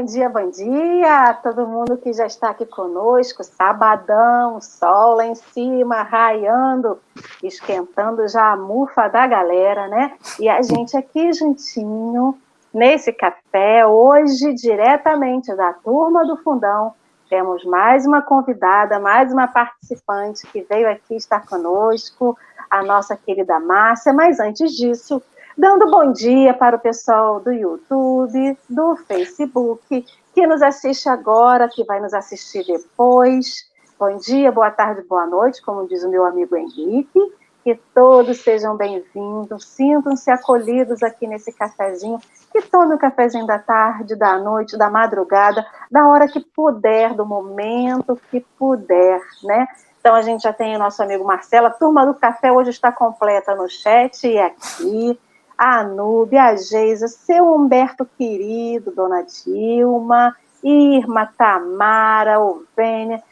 bom dia, bom dia, dia! Todo mundo que já está aqui conosco, sabadão, sol lá em cima, raiando, esquentando já a mufa da galera, né? E a gente aqui juntinho, nesse café, hoje, diretamente da turma do Fundão, temos mais uma convidada, mais uma participante que veio aqui estar conosco, a nossa querida Márcia, mas antes disso, dando bom dia para o pessoal do YouTube, do Facebook, que nos assiste agora, que vai nos assistir depois. Bom dia, boa tarde, boa noite, como diz o meu amigo Henrique. Que todos sejam bem-vindos, sintam-se acolhidos aqui nesse cafezinho. Que tome o cafezinho da tarde, da noite, da madrugada, da hora que puder, do momento que puder, né? Então a gente já tem o nosso amigo Marcelo. A turma do café hoje está completa no chat e aqui a Anúbia, a Geisa, seu Humberto querido, Dona Dilma, Irma, Tamara, Ovênia,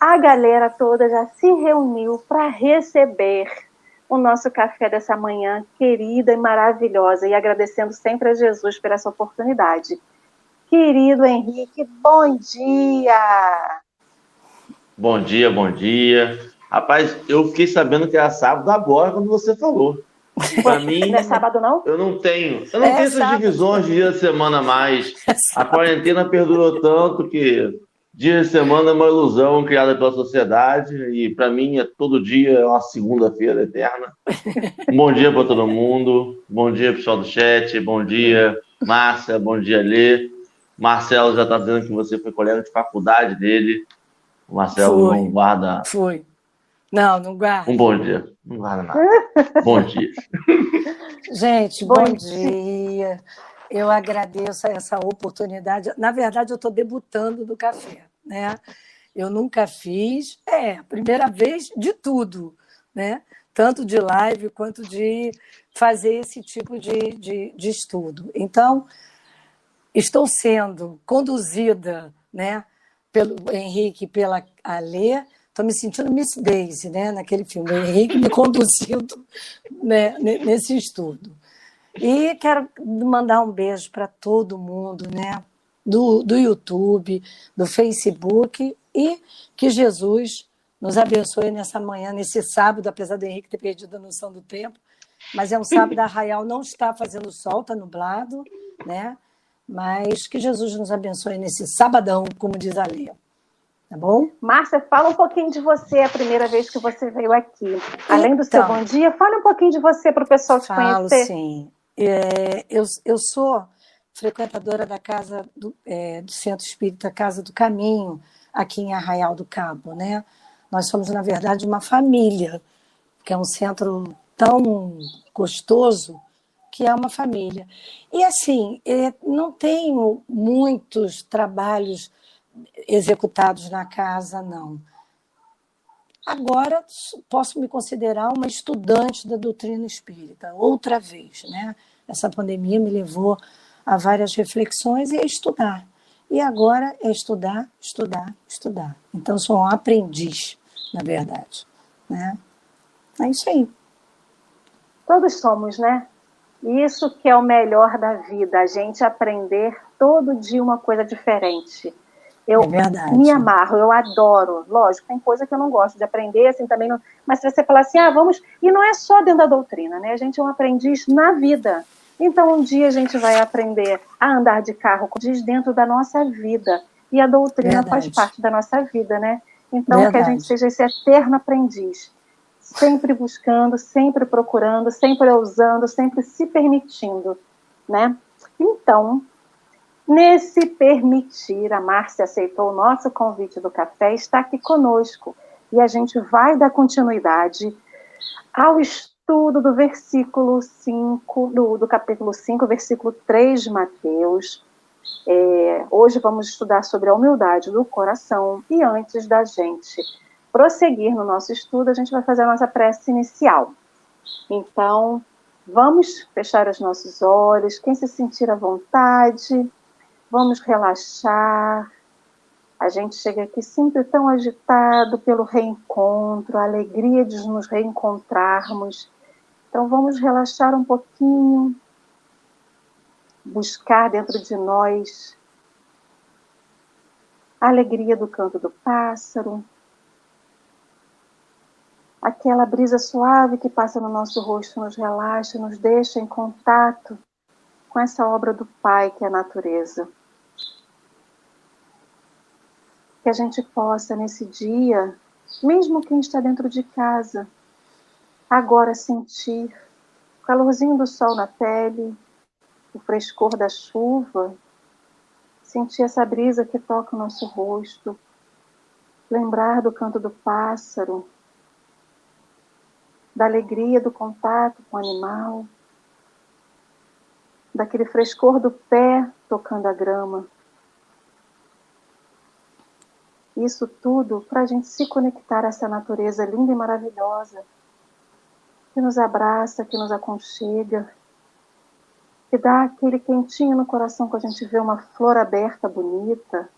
a galera toda já se reuniu para receber o nosso café dessa manhã querida e maravilhosa e agradecendo sempre a Jesus por essa oportunidade. Querido Henrique, bom dia! Bom dia, bom dia. Rapaz, eu fiquei sabendo que era sábado agora quando você falou. Pra mim. Não é sábado, não? Eu não tenho. Eu não é tenho essas sábado. divisões de dia de semana mais. É a quarentena perdurou tanto que dia de semana é uma ilusão criada pela sociedade. E para mim é todo dia é uma segunda-feira eterna. bom dia para todo mundo. Bom dia, pessoal do chat. Bom dia, Márcia. Bom dia, Lê. Marcelo já está dizendo que você foi colega de faculdade dele. O Marcelo foi, não guarda. Foi. Não, não guarda. Um bom dia. Não guarda nada. bom dia. Gente, bom, bom dia. dia. Eu agradeço essa oportunidade. Na verdade, eu estou debutando no café, né? Eu nunca fiz, é, a primeira vez de tudo, né? Tanto de live quanto de fazer esse tipo de, de, de estudo. Então, estou sendo conduzida, né, pelo Henrique, pela Alê, Estou me sentindo Miss Daisy, né, naquele filme. O Henrique me conduzindo né, nesse estudo. E quero mandar um beijo para todo mundo, né, do, do YouTube, do Facebook, e que Jesus nos abençoe nessa manhã, nesse sábado, apesar do Henrique ter perdido a noção do tempo. Mas é um sábado arraial, não está fazendo sol, está nublado, né? Mas que Jesus nos abençoe nesse sabadão, como diz a Leia. Tá bom? Márcia, fala um pouquinho de você a primeira vez que você veio aqui. Além do seu então. bom dia, fale um pouquinho de você para o pessoal te falo, conhecer. sim. É, eu, eu sou frequentadora da casa do, é, do Centro Espírita Casa do Caminho, aqui em Arraial do Cabo, né? Nós somos, na verdade, uma família, que é um centro tão gostoso que é uma família. E assim, é, não tenho muitos trabalhos executados na casa, não. Agora posso me considerar uma estudante da doutrina espírita, outra vez, né? Essa pandemia me levou a várias reflexões e a estudar. E agora é estudar, estudar, estudar. Então sou um aprendiz, na verdade, né? É isso aí. Todos somos, né? Isso que é o melhor da vida, a gente aprender todo dia uma coisa diferente. Eu é me amarro, eu adoro. Lógico, tem coisa que eu não gosto de aprender, assim, também não... Mas se você falar assim, ah, vamos... E não é só dentro da doutrina, né? A gente é um aprendiz na vida. Então, um dia a gente vai aprender a andar de carro, diz dentro da nossa vida. E a doutrina Verdade. faz parte da nossa vida, né? Então, Verdade. que a gente seja esse eterno aprendiz. Sempre buscando, sempre procurando, sempre ousando, sempre se permitindo, né? Então, Nesse permitir, a Márcia aceitou o nosso convite do café, está aqui conosco e a gente vai dar continuidade ao estudo do versículo 5, do, do capítulo 5, versículo 3 de Mateus. É, hoje vamos estudar sobre a humildade do coração e antes da gente prosseguir no nosso estudo, a gente vai fazer a nossa prece inicial. Então, vamos fechar os nossos olhos, quem se sentir à vontade, Vamos relaxar. A gente chega aqui sempre tão agitado pelo reencontro, a alegria de nos reencontrarmos. Então vamos relaxar um pouquinho, buscar dentro de nós a alegria do canto do pássaro, aquela brisa suave que passa no nosso rosto, nos relaxa, nos deixa em contato com essa obra do Pai que é a natureza. Que a gente possa, nesse dia, mesmo quem está dentro de casa, agora sentir o calorzinho do sol na pele, o frescor da chuva, sentir essa brisa que toca o nosso rosto, lembrar do canto do pássaro, da alegria do contato com o animal, daquele frescor do pé tocando a grama. Isso tudo para a gente se conectar a essa natureza linda e maravilhosa que nos abraça, que nos aconchega, que dá aquele quentinho no coração quando a gente vê uma flor aberta bonita.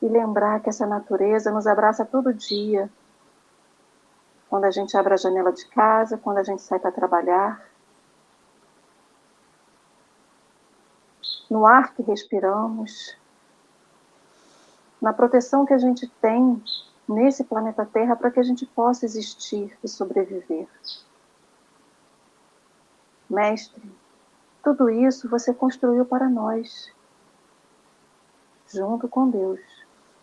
E lembrar que essa natureza nos abraça todo dia. Quando a gente abre a janela de casa, quando a gente sai para trabalhar. No ar que respiramos, na proteção que a gente tem nesse planeta Terra para que a gente possa existir e sobreviver. Mestre, tudo isso você construiu para nós, junto com Deus,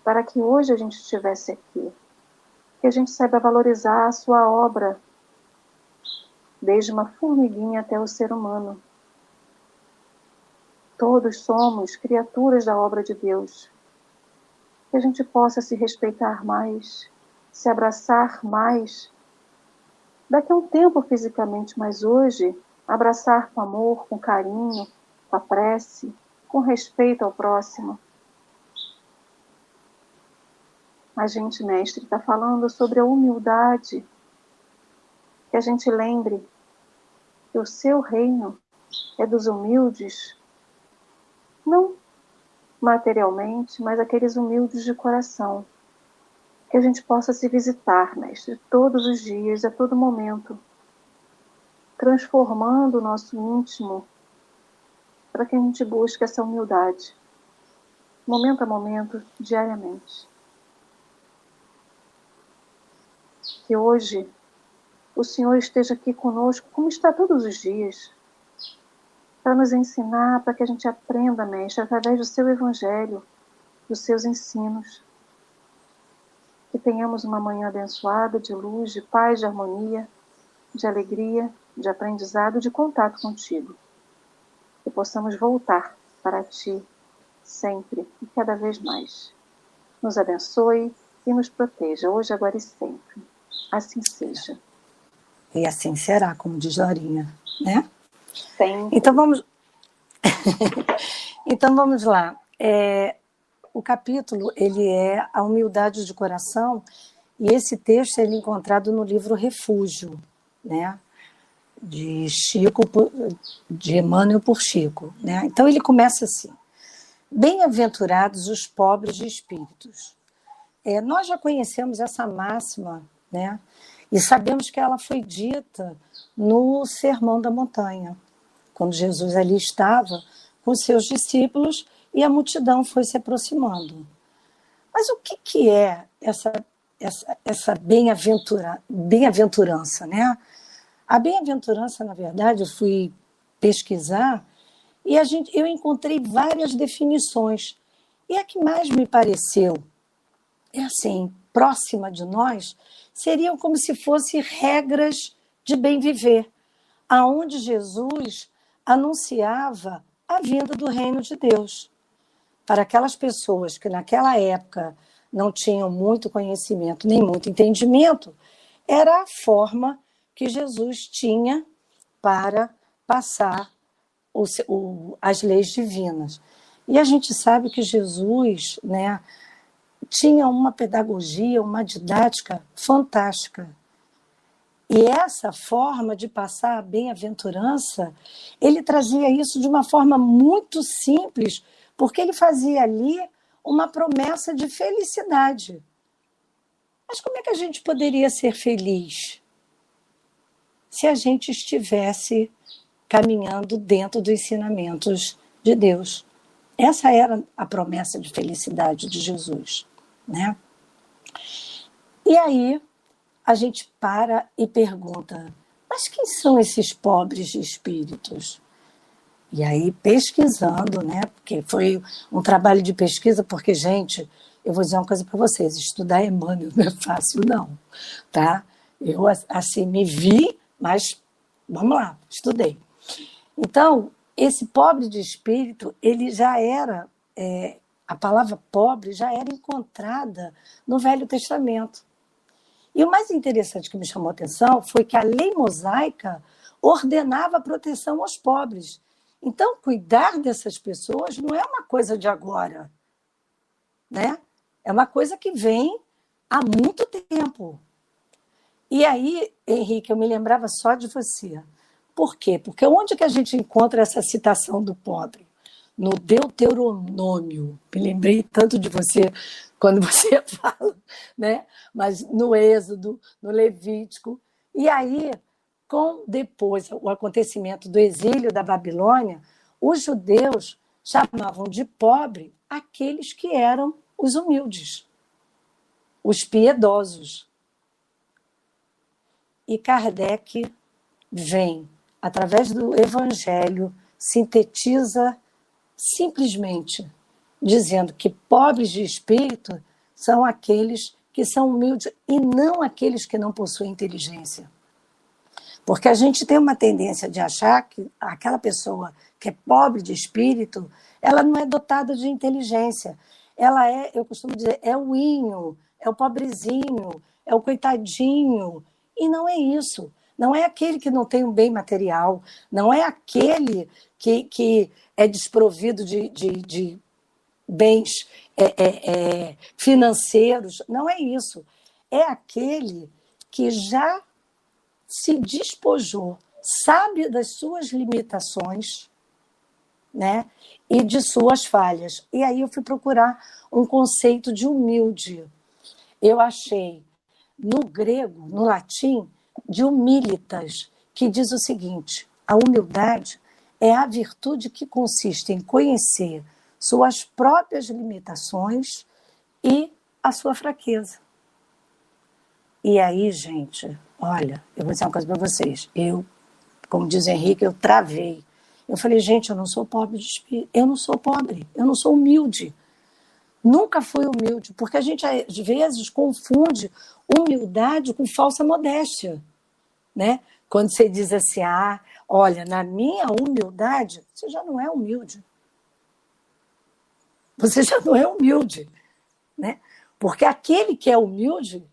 para que hoje a gente estivesse aqui, que a gente saiba valorizar a sua obra, desde uma formiguinha até o ser humano. Todos somos criaturas da obra de Deus. Que a gente possa se respeitar mais, se abraçar mais. Daqui a um tempo fisicamente, mas hoje abraçar com amor, com carinho, com a prece, com respeito ao próximo. A gente, mestre, está falando sobre a humildade. Que a gente lembre que o seu reino é dos humildes, não materialmente, mas aqueles humildes de coração. Que a gente possa se visitar, mestre, todos os dias, a todo momento transformando o nosso íntimo para que a gente busque essa humildade, momento a momento, diariamente. Que hoje o Senhor esteja aqui conosco, como está todos os dias, para nos ensinar, para que a gente aprenda, Mestre, através do seu Evangelho, dos seus ensinos. Que tenhamos uma manhã abençoada, de luz, de paz, de harmonia, de alegria de aprendizado, de contato contigo. Que possamos voltar para ti sempre e cada vez mais. Nos abençoe e nos proteja, hoje, agora e sempre. Assim seja. E assim será, como diz Lorinha, né? Sempre. Então vamos. então vamos lá. É, o capítulo ele é a humildade de coração e esse texto ele é encontrado no livro Refúgio, né? de Chico, de Emmanuel por Chico. Né? Então ele começa assim: Bem-aventurados os pobres de espíritos. É, nós já conhecemos essa máxima, né? E sabemos que ela foi dita no Sermão da Montanha, quando Jesus ali estava com seus discípulos e a multidão foi se aproximando. Mas o que, que é essa, essa, essa bem-aventura, bem-aventurança, né? A bem-aventurança, na verdade, eu fui pesquisar e a gente, eu encontrei várias definições. E a que mais me pareceu, é assim, próxima de nós, seriam como se fossem regras de bem viver, aonde Jesus anunciava a vinda do reino de Deus. Para aquelas pessoas que naquela época não tinham muito conhecimento nem muito entendimento, era a forma que Jesus tinha para passar o, o, as leis divinas. E a gente sabe que Jesus né, tinha uma pedagogia, uma didática fantástica. E essa forma de passar a bem-aventurança, ele trazia isso de uma forma muito simples, porque ele fazia ali uma promessa de felicidade. Mas como é que a gente poderia ser feliz? se a gente estivesse caminhando dentro dos ensinamentos de Deus. essa era a promessa de felicidade de Jesus, né? E aí a gente para e pergunta: mas quem são esses pobres de espíritos? E aí, pesquisando, né? Porque foi um trabalho de pesquisa, porque, gente, eu vou dizer uma coisa para vocês: estudar Emmanuel não é fácil, não, tá? Eu, assim, me vi, mas vamos lá, estudei. Então, esse pobre de espírito, ele já era, é, a palavra pobre já era encontrada no Velho Testamento. E o mais interessante que me chamou a atenção foi que a lei mosaica ordenava proteção aos pobres. Então, cuidar dessas pessoas não é uma coisa de agora, né? É uma coisa que vem há muito tempo. E aí, Henrique, eu me lembrava só de você. Por quê? Porque onde que a gente encontra essa citação do pobre? No Deuteronômio. Me lembrei tanto de você quando você fala, né? Mas no Êxodo, no Levítico. E aí, com depois o acontecimento do exílio da Babilônia, os judeus chamavam de pobre aqueles que eram os humildes, os piedosos. E Kardec vem, através do Evangelho, sintetiza simplesmente dizendo que pobres de espírito são aqueles que são humildes e não aqueles que não possuem inteligência. Porque a gente tem uma tendência de achar que aquela pessoa que é pobre de espírito, ela não é dotada de inteligência. Ela é, eu costumo dizer, é o inho, é o pobrezinho, é o coitadinho. E não é isso. Não é aquele que não tem um bem material, não é aquele que, que é desprovido de, de, de bens é, é, é, financeiros. Não é isso. É aquele que já se despojou, sabe das suas limitações, né? E de suas falhas. E aí eu fui procurar um conceito de humilde. Eu achei no grego, no latim, de humilitas, que diz o seguinte: a humildade é a virtude que consiste em conhecer suas próprias limitações e a sua fraqueza. E aí, gente, olha, eu vou dizer uma coisa para vocês. Eu, como diz Henrique, eu travei. Eu falei, gente, eu não sou pobre de espírito, eu não sou pobre, eu não sou humilde. Nunca fui humilde, porque a gente às vezes confunde humildade com falsa modéstia, né? Quando você diz assim, ah, olha, na minha humildade, você já não é humilde você já não é humilde, né? Porque aquele que é humilde,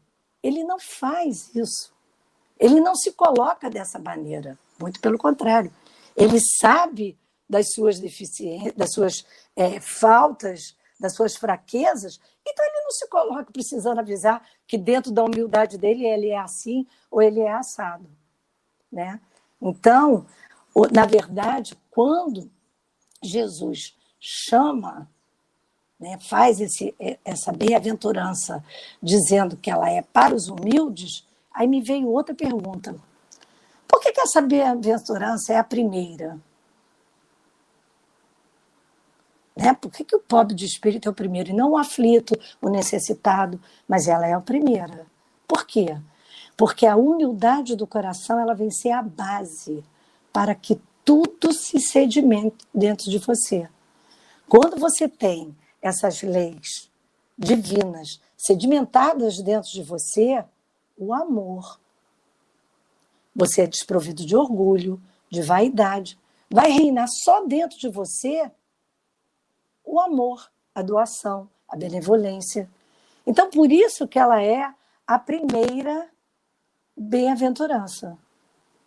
ele não faz isso. Ele não se coloca dessa maneira, muito pelo contrário. Ele sabe das suas deficiências, das suas é, faltas, das suas fraquezas, então ele não se coloca precisando avisar que dentro da humildade dele ele é assim ou ele é assado, né? Então, na verdade, quando Jesus chama né, faz esse, essa bem-aventurança dizendo que ela é para os humildes, aí me veio outra pergunta. Por que, que essa bem-aventurança é a primeira? Né? Por que, que o pobre de espírito é o primeiro e não o aflito, o necessitado, mas ela é a primeira? Por quê? Porque a humildade do coração ela vem ser a base para que tudo se sedimente dentro de você. Quando você tem essas leis divinas sedimentadas dentro de você, o amor. Você é desprovido de orgulho, de vaidade. Vai reinar só dentro de você o amor, a doação, a benevolência. Então, por isso que ela é a primeira bem-aventurança,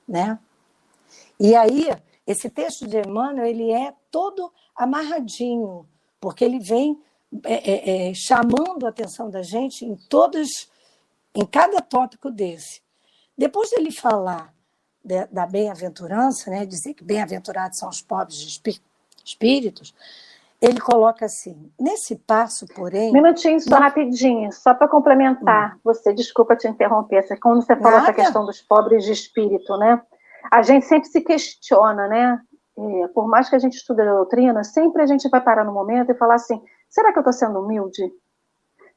né? E aí, esse texto de Emmanuel, ele é todo amarradinho, porque ele vem é, é, é, chamando a atenção da gente em todos, em cada tópico desse. Depois dele falar de, da bem-aventurança, né, dizer que bem-aventurados são os pobres de espíritos, ele coloca assim: nesse passo, porém. Minutinho, só rapidinho, só para complementar. Hum. Você, desculpa te interromper, quando você falou essa questão dos pobres de espírito, né? A gente sempre se questiona, né? por mais que a gente estude a doutrina, sempre a gente vai parar no momento e falar assim: será que eu estou sendo humilde?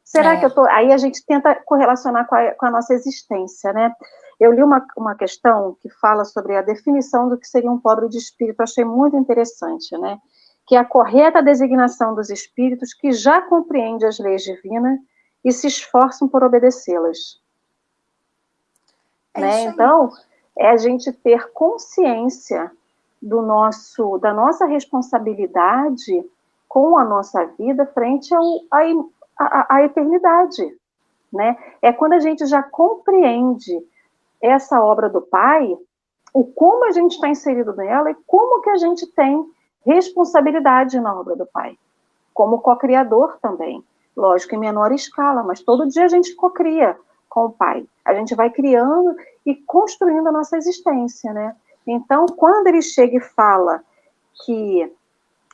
Será é. que eu estou. Aí a gente tenta correlacionar com a, com a nossa existência, né? Eu li uma, uma questão que fala sobre a definição do que seria um pobre de espírito, achei muito interessante, né? Que é a correta designação dos espíritos que já compreendem as leis divinas e se esforçam por obedecê-las. É né? Então, é a gente ter consciência do nosso, da nossa responsabilidade com a nossa vida frente ao, a, a eternidade. Né? É quando a gente já compreende essa obra do Pai, o como a gente está inserido nela e como que a gente tem responsabilidade na obra do Pai, como co-criador também, lógico em menor escala, mas todo dia a gente co-cria com o Pai, a gente vai criando e construindo a nossa existência, né? Então, quando ele chega e fala que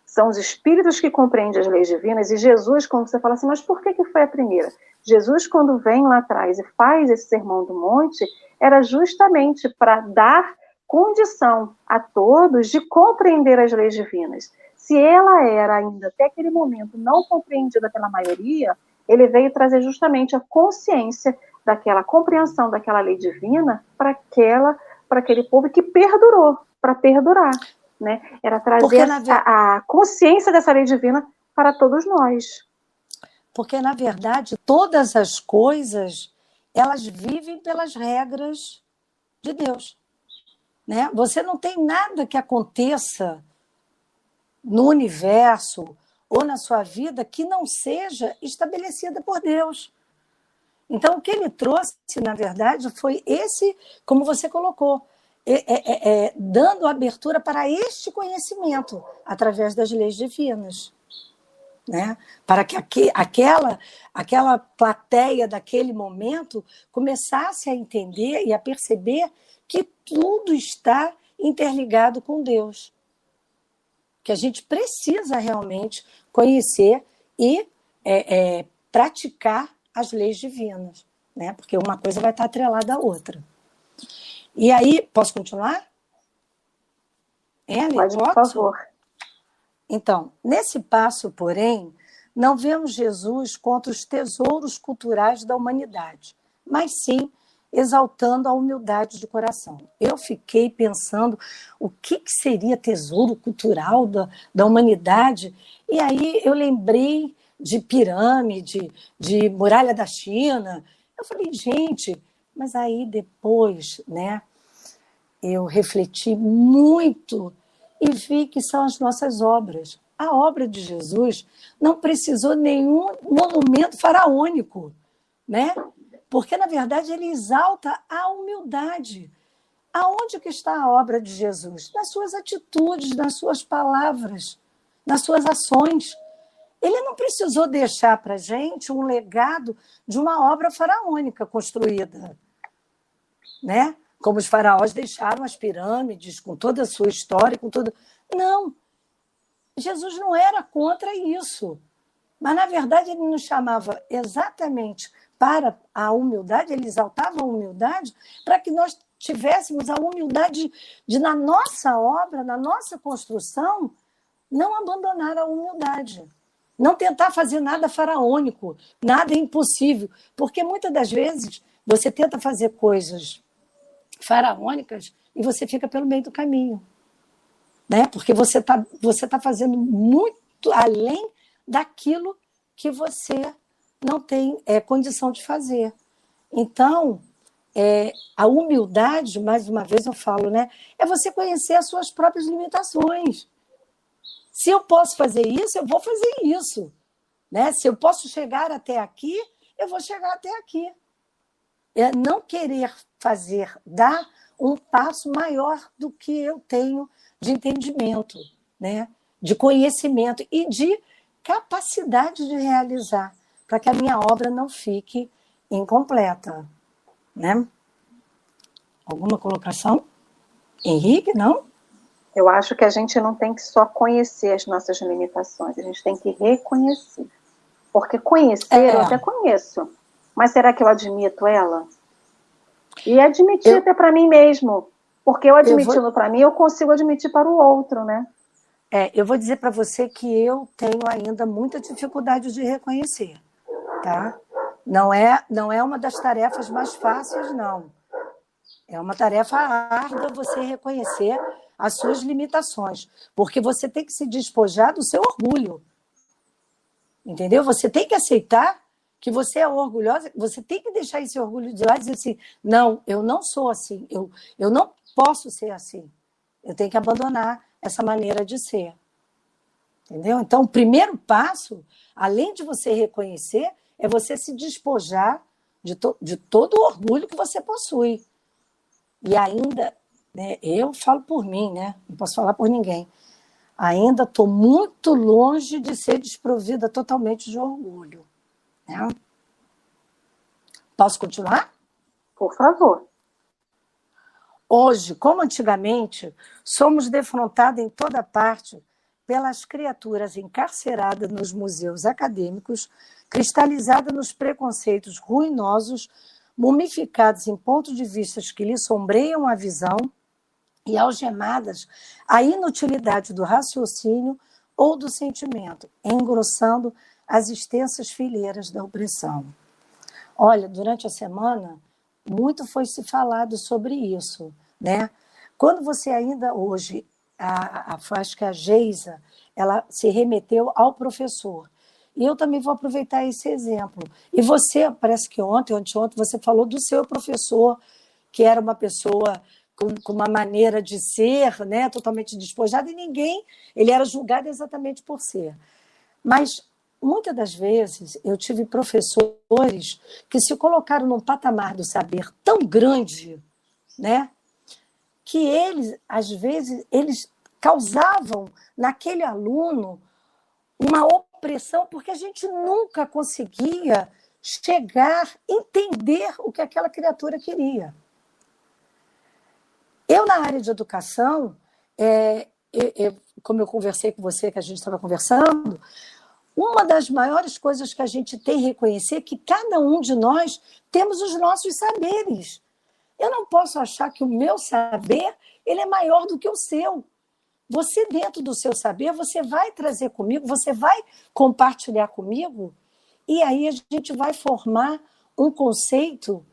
são os espíritos que compreendem as leis divinas, e Jesus, quando você fala assim, mas por que, que foi a primeira? Jesus, quando vem lá atrás e faz esse sermão do monte, era justamente para dar condição a todos de compreender as leis divinas. Se ela era ainda até aquele momento não compreendida pela maioria, ele veio trazer justamente a consciência daquela compreensão daquela lei divina para aquela para aquele povo que perdurou, para perdurar, né? Era trazer a, a consciência dessa lei divina para todos nós. Porque na verdade todas as coisas elas vivem pelas regras de Deus. Né? Você não tem nada que aconteça no universo ou na sua vida que não seja estabelecida por Deus. Então, o que ele trouxe, na verdade, foi esse, como você colocou, é, é, é, é dando abertura para este conhecimento através das leis divinas né? para que aqu aquela, aquela plateia daquele momento começasse a entender e a perceber que tudo está interligado com Deus. Que a gente precisa realmente conhecer e é, é, praticar as leis divinas, né? porque uma coisa vai estar atrelada à outra. E aí, posso continuar? É, Pode, por favor. Então, nesse passo, porém, não vemos Jesus contra os tesouros culturais da humanidade, mas sim exaltando a humildade de coração. Eu fiquei pensando o que, que seria tesouro cultural da, da humanidade, e aí eu lembrei de pirâmide, de muralha da China. Eu falei, gente, mas aí depois, né, eu refleti muito e vi que são as nossas obras. A obra de Jesus não precisou nenhum monumento faraônico, né? Porque na verdade ele exalta a humildade. Aonde que está a obra de Jesus? Nas suas atitudes, nas suas palavras, nas suas ações. Ele não precisou deixar para gente um legado de uma obra faraônica construída, né? Como os faraós deixaram as pirâmides com toda a sua história, com tudo. Não. Jesus não era contra isso. Mas, na verdade, ele nos chamava exatamente para a humildade, ele exaltava a humildade, para que nós tivéssemos a humildade de, na nossa obra, na nossa construção, não abandonar a humildade. Não tentar fazer nada faraônico, nada impossível. Porque muitas das vezes você tenta fazer coisas faraônicas e você fica pelo meio do caminho. Né? Porque você está você tá fazendo muito além daquilo que você não tem é, condição de fazer. Então, é, a humildade, mais uma vez eu falo, né, é você conhecer as suas próprias limitações. Se eu posso fazer isso, eu vou fazer isso. Né? Se eu posso chegar até aqui, eu vou chegar até aqui. É não querer fazer, dar um passo maior do que eu tenho de entendimento, né? de conhecimento e de capacidade de realizar, para que a minha obra não fique incompleta. Né? Alguma colocação? Henrique, não? Eu acho que a gente não tem que só conhecer as nossas limitações, a gente tem que reconhecer. Porque conhecer é. eu até conheço, mas será que eu admito ela? E admitir eu... até para mim mesmo. Porque eu admitindo vou... para mim, eu consigo admitir para o outro, né? É, eu vou dizer para você que eu tenho ainda muita dificuldade de reconhecer, tá? Não é, não é uma das tarefas mais fáceis, não. É uma tarefa árdua você reconhecer as suas limitações, porque você tem que se despojar do seu orgulho. Entendeu? Você tem que aceitar que você é orgulhosa, você tem que deixar esse orgulho de lado e dizer assim: não, eu não sou assim, eu, eu não posso ser assim. Eu tenho que abandonar essa maneira de ser. Entendeu? Então, o primeiro passo, além de você reconhecer, é você se despojar de, to de todo o orgulho que você possui. E ainda, né, eu falo por mim, né? Não posso falar por ninguém. Ainda estou muito longe de ser desprovida totalmente de orgulho. Né? Posso continuar? Por favor. Hoje, como antigamente, somos defrontados em toda parte pelas criaturas encarceradas nos museus acadêmicos, cristalizadas nos preconceitos ruinosos, mumificadas em pontos de vista que lhe sombreiam a visão e algemadas à inutilidade do raciocínio ou do sentimento, engrossando as extensas fileiras da opressão. Olha, durante a semana, muito foi se falado sobre isso, né? Quando você ainda hoje, a, a, acho que a Geisa, ela se remeteu ao professor. E eu também vou aproveitar esse exemplo. E você, parece que ontem, anteontem, você falou do seu professor, que era uma pessoa com, com, uma maneira de ser, né, totalmente despojada, e ninguém, ele era julgado exatamente por ser. Mas muitas das vezes eu tive professores que se colocaram num patamar do saber tão grande, né, que eles às vezes eles causavam naquele aluno uma opressão porque a gente nunca conseguia chegar, entender o que aquela criatura queria. Eu na área de educação, é, eu, eu, como eu conversei com você, que a gente estava conversando, uma das maiores coisas que a gente tem que reconhecer é que cada um de nós temos os nossos saberes. Eu não posso achar que o meu saber ele é maior do que o seu. Você, dentro do seu saber, você vai trazer comigo, você vai compartilhar comigo, e aí a gente vai formar um conceito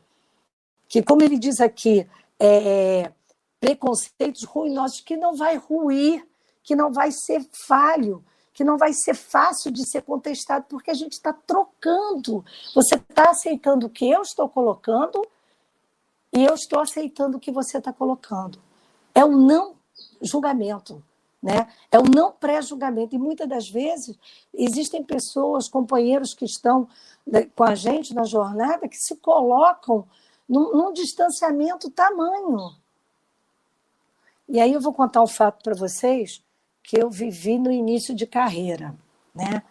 que, como ele diz aqui, é, preconceitos ruinosos, que não vai ruir, que não vai ser falho, que não vai ser fácil de ser contestado, porque a gente está trocando. Você está aceitando o que eu estou colocando e eu estou aceitando o que você está colocando. É o não julgamento. Né? É o não pré-julgamento. E muitas das vezes existem pessoas, companheiros que estão né, com a gente na jornada, que se colocam num, num distanciamento tamanho. E aí eu vou contar um fato para vocês que eu vivi no início de carreira, né?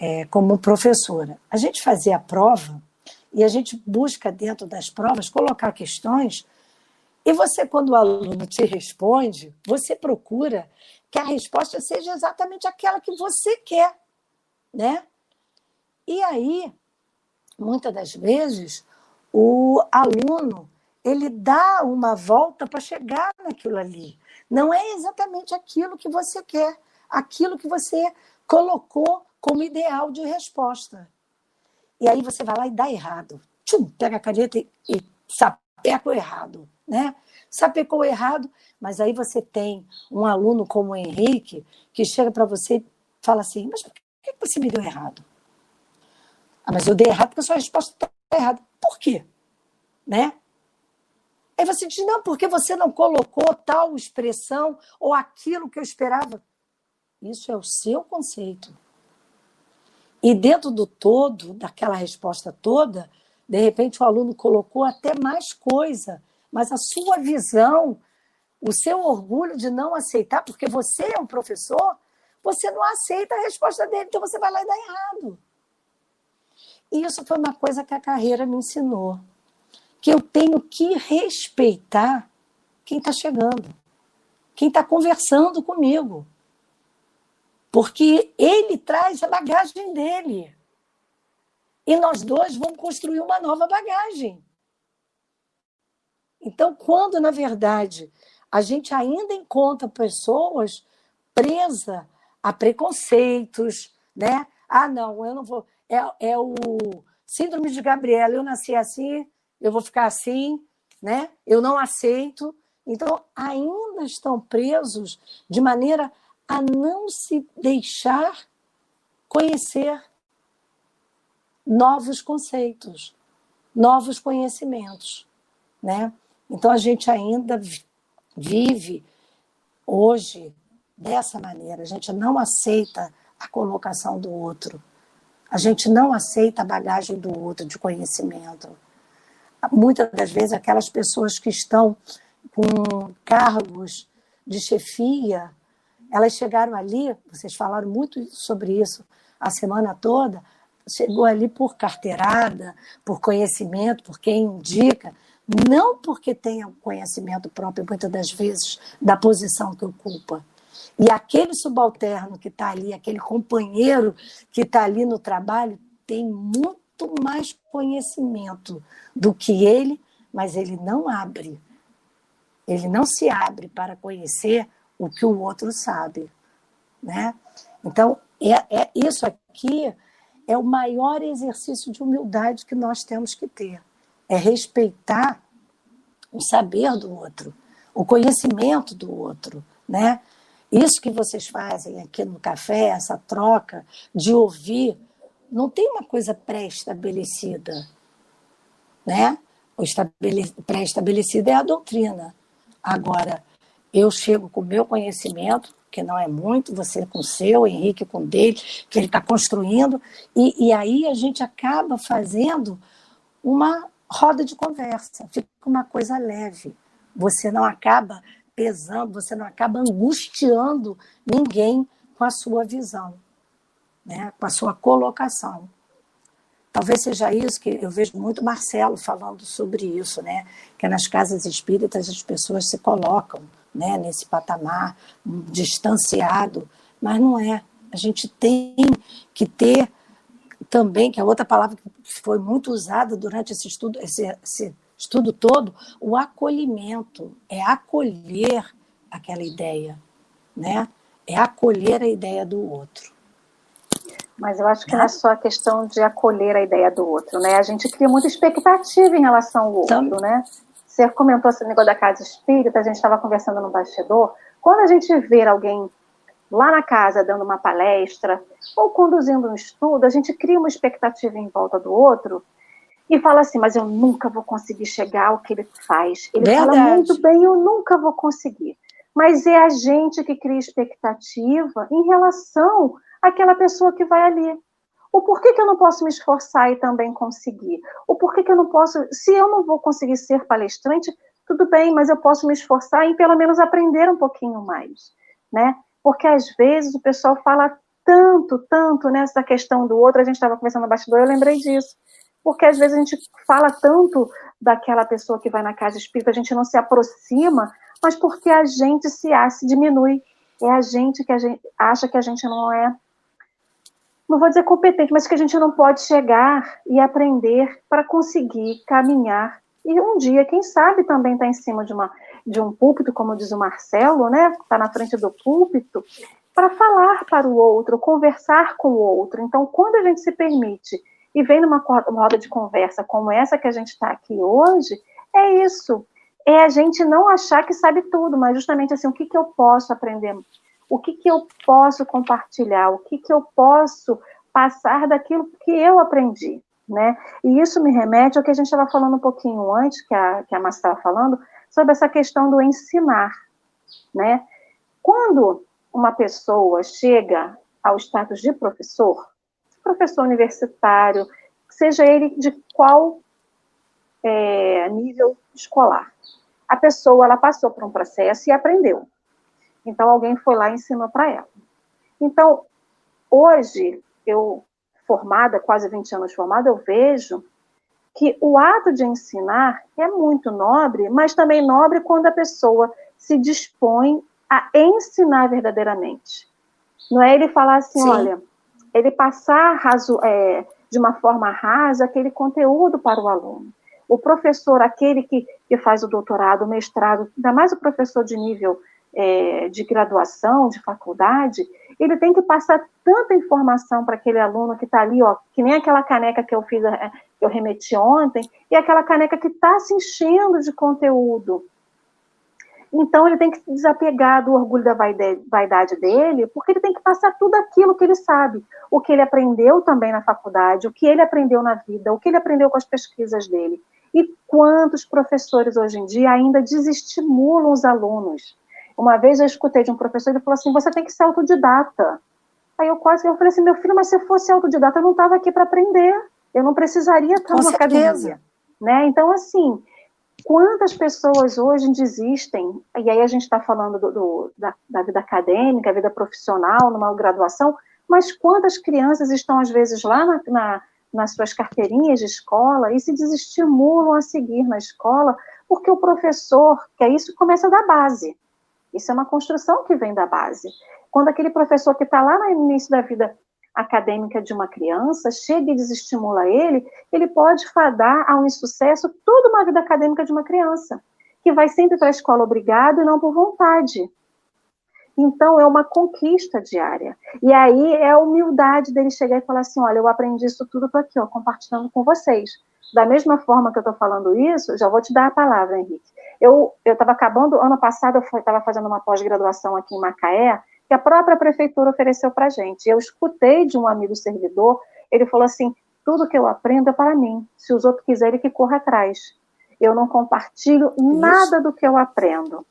É, como professora. A gente fazia a prova e a gente busca dentro das provas colocar questões e você, quando o aluno te responde, você procura que a resposta seja exatamente aquela que você quer, né? E aí, muitas das vezes, o aluno ele dá uma volta para chegar naquilo ali. Não é exatamente aquilo que você quer, aquilo que você colocou como ideal de resposta. E aí você vai lá e dá errado. Tchum, pega a caneta e, e sapeca o errado. Né? Sapecou errado, mas aí você tem um aluno como o Henrique que chega para você e fala assim: Mas por que você me deu errado? Ah, mas eu dei errado porque a sua resposta está errada. Por quê? Né? Aí você diz, não, porque você não colocou tal expressão ou aquilo que eu esperava. Isso é o seu conceito. E dentro do todo, daquela resposta toda, de repente o aluno colocou até mais coisa, mas a sua visão, o seu orgulho de não aceitar, porque você é um professor, você não aceita a resposta dele, então você vai lá e dá errado. E isso foi uma coisa que a carreira me ensinou que eu tenho que respeitar quem está chegando, quem está conversando comigo. Porque ele traz a bagagem dele. E nós dois vamos construir uma nova bagagem. Então, quando, na verdade, a gente ainda encontra pessoas presas a preconceitos, né? Ah, não, eu não vou. É, é o síndrome de Gabriela, eu nasci assim, eu vou ficar assim, né? Eu não aceito. Então, ainda estão presos de maneira a não se deixar conhecer novos conceitos, novos conhecimentos, né? Então a gente ainda vive hoje dessa maneira, a gente não aceita a colocação do outro. A gente não aceita a bagagem do outro de conhecimento. Muitas das vezes aquelas pessoas que estão com cargos de chefia, elas chegaram ali, vocês falaram muito sobre isso a semana toda, chegou ali por carteirada, por conhecimento, por quem indica, não porque tenha conhecimento próprio, muitas das vezes, da posição que ocupa. E aquele subalterno que está ali, aquele companheiro que está ali no trabalho, tem muito mais conhecimento do que ele, mas ele não abre. Ele não se abre para conhecer o que o outro sabe. Né? Então, é, é isso aqui é o maior exercício de humildade que nós temos que ter. É respeitar o saber do outro, o conhecimento do outro, né? Isso que vocês fazem aqui no café, essa troca de ouvir, não tem uma coisa pré-estabelecida, né? O pré-estabelecido é a doutrina. Agora, eu chego com o meu conhecimento, que não é muito, você com o seu, Henrique com o dele, que ele está construindo, e, e aí a gente acaba fazendo uma roda de conversa, fica uma coisa leve. Você não acaba pesando, você não acaba angustiando ninguém com a sua visão, né? com a sua colocação. Talvez seja isso que eu vejo muito Marcelo falando sobre isso, né? Que nas casas espíritas as pessoas se colocam, né, nesse patamar distanciado, mas não é. A gente tem que ter também, que é outra palavra que foi muito usada durante esse estudo, esse, esse estudo todo, o acolhimento, é acolher aquela ideia, né? É acolher a ideia do outro. Mas eu acho que não é só a questão de acolher a ideia do outro, né? A gente cria muita expectativa em relação ao outro, então, né? Você comentou esse negócio da casa espírita, a gente estava conversando no bastidor. Quando a gente vê alguém lá na casa dando uma palestra ou conduzindo um estudo, a gente cria uma expectativa em volta do outro e fala assim, mas eu nunca vou conseguir chegar ao que ele faz. Ele Verdade. fala muito bem, eu nunca vou conseguir. Mas é a gente que cria expectativa em relação àquela pessoa que vai ali. O porquê que eu não posso me esforçar e também conseguir? O porquê que eu não posso, se eu não vou conseguir ser palestrante, tudo bem, mas eu posso me esforçar em pelo menos aprender um pouquinho mais, né? Porque às vezes o pessoal fala tanto, tanto nessa questão do outro, a gente estava conversando no bastidor, eu lembrei disso porque às vezes a gente fala tanto daquela pessoa que vai na casa espírita, a gente não se aproxima, mas porque a gente se, se diminui. É a gente que a gente acha que a gente não é, não vou dizer competente, mas que a gente não pode chegar e aprender para conseguir caminhar. E um dia, quem sabe, também está em cima de, uma, de um púlpito, como diz o Marcelo, né? Está na frente do púlpito, para falar para o outro, conversar com o outro. Então, quando a gente se permite e vem numa roda de conversa como essa que a gente está aqui hoje, é isso. É a gente não achar que sabe tudo, mas justamente assim, o que, que eu posso aprender? O que, que eu posso compartilhar? O que, que eu posso passar daquilo que eu aprendi? Né? E isso me remete ao que a gente estava falando um pouquinho antes, que a, que a Márcia estava falando, sobre essa questão do ensinar. Né? Quando uma pessoa chega ao status de professor, professor universitário, seja ele de qual é, nível escolar. A pessoa ela passou por um processo e aprendeu. Então alguém foi lá e ensinou para ela. Então, hoje, eu formada, quase 20 anos formada, eu vejo que o ato de ensinar é muito nobre, mas também nobre quando a pessoa se dispõe a ensinar verdadeiramente. Não é ele falar assim, Sim. olha, ele passar raso, é, de uma forma rasa aquele conteúdo para o aluno. O professor, aquele que, que faz o doutorado, o mestrado, ainda mais o professor de nível é, de graduação, de faculdade, ele tem que passar tanta informação para aquele aluno que está ali, ó, que nem aquela caneca que eu fiz, é, que eu remeti ontem, e aquela caneca que está se enchendo de conteúdo. Então, ele tem que se desapegar do orgulho da vaidade dele, porque ele tem que passar tudo aquilo que ele sabe, o que ele aprendeu também na faculdade, o que ele aprendeu na vida, o que ele aprendeu com as pesquisas dele. E quantos professores hoje em dia ainda desestimulam os alunos? Uma vez eu escutei de um professor, ele falou assim: você tem que ser autodidata. Aí eu quase eu falei assim: meu filho, mas se eu fosse autodidata, eu não estava aqui para aprender. Eu não precisaria estar com na academia. Né? Então, assim, Quantas pessoas hoje desistem, e aí a gente está falando do, do, da, da, vida acadêmica, vida profissional, numa graduação, mas quantas crianças estão, às vezes, lá na, na, nas suas carteirinhas de escola e se desestimulam a seguir na escola, porque o professor, que é isso começa da base. Isso é uma construção que vem da base. Quando aquele professor que está lá no início da vida acadêmica de uma criança, chega e desestimula ele, ele pode fadar a um insucesso toda uma vida acadêmica de uma criança, que vai sempre para a escola obrigado e não por vontade. Então, é uma conquista diária. E aí é a humildade dele chegar e falar assim: olha, eu aprendi isso tudo, estou aqui, ó, compartilhando com vocês. Da mesma forma que eu estou falando isso, já vou te dar a palavra, Henrique. Eu estava acabando, ano passado, eu estava fazendo uma pós-graduação aqui em Macaé, que a própria prefeitura ofereceu para a gente. Eu escutei de um amigo servidor, ele falou assim: tudo que eu aprendo é para mim. Se os outros quiserem, que corra atrás. Eu não compartilho Isso. nada do que eu aprendo.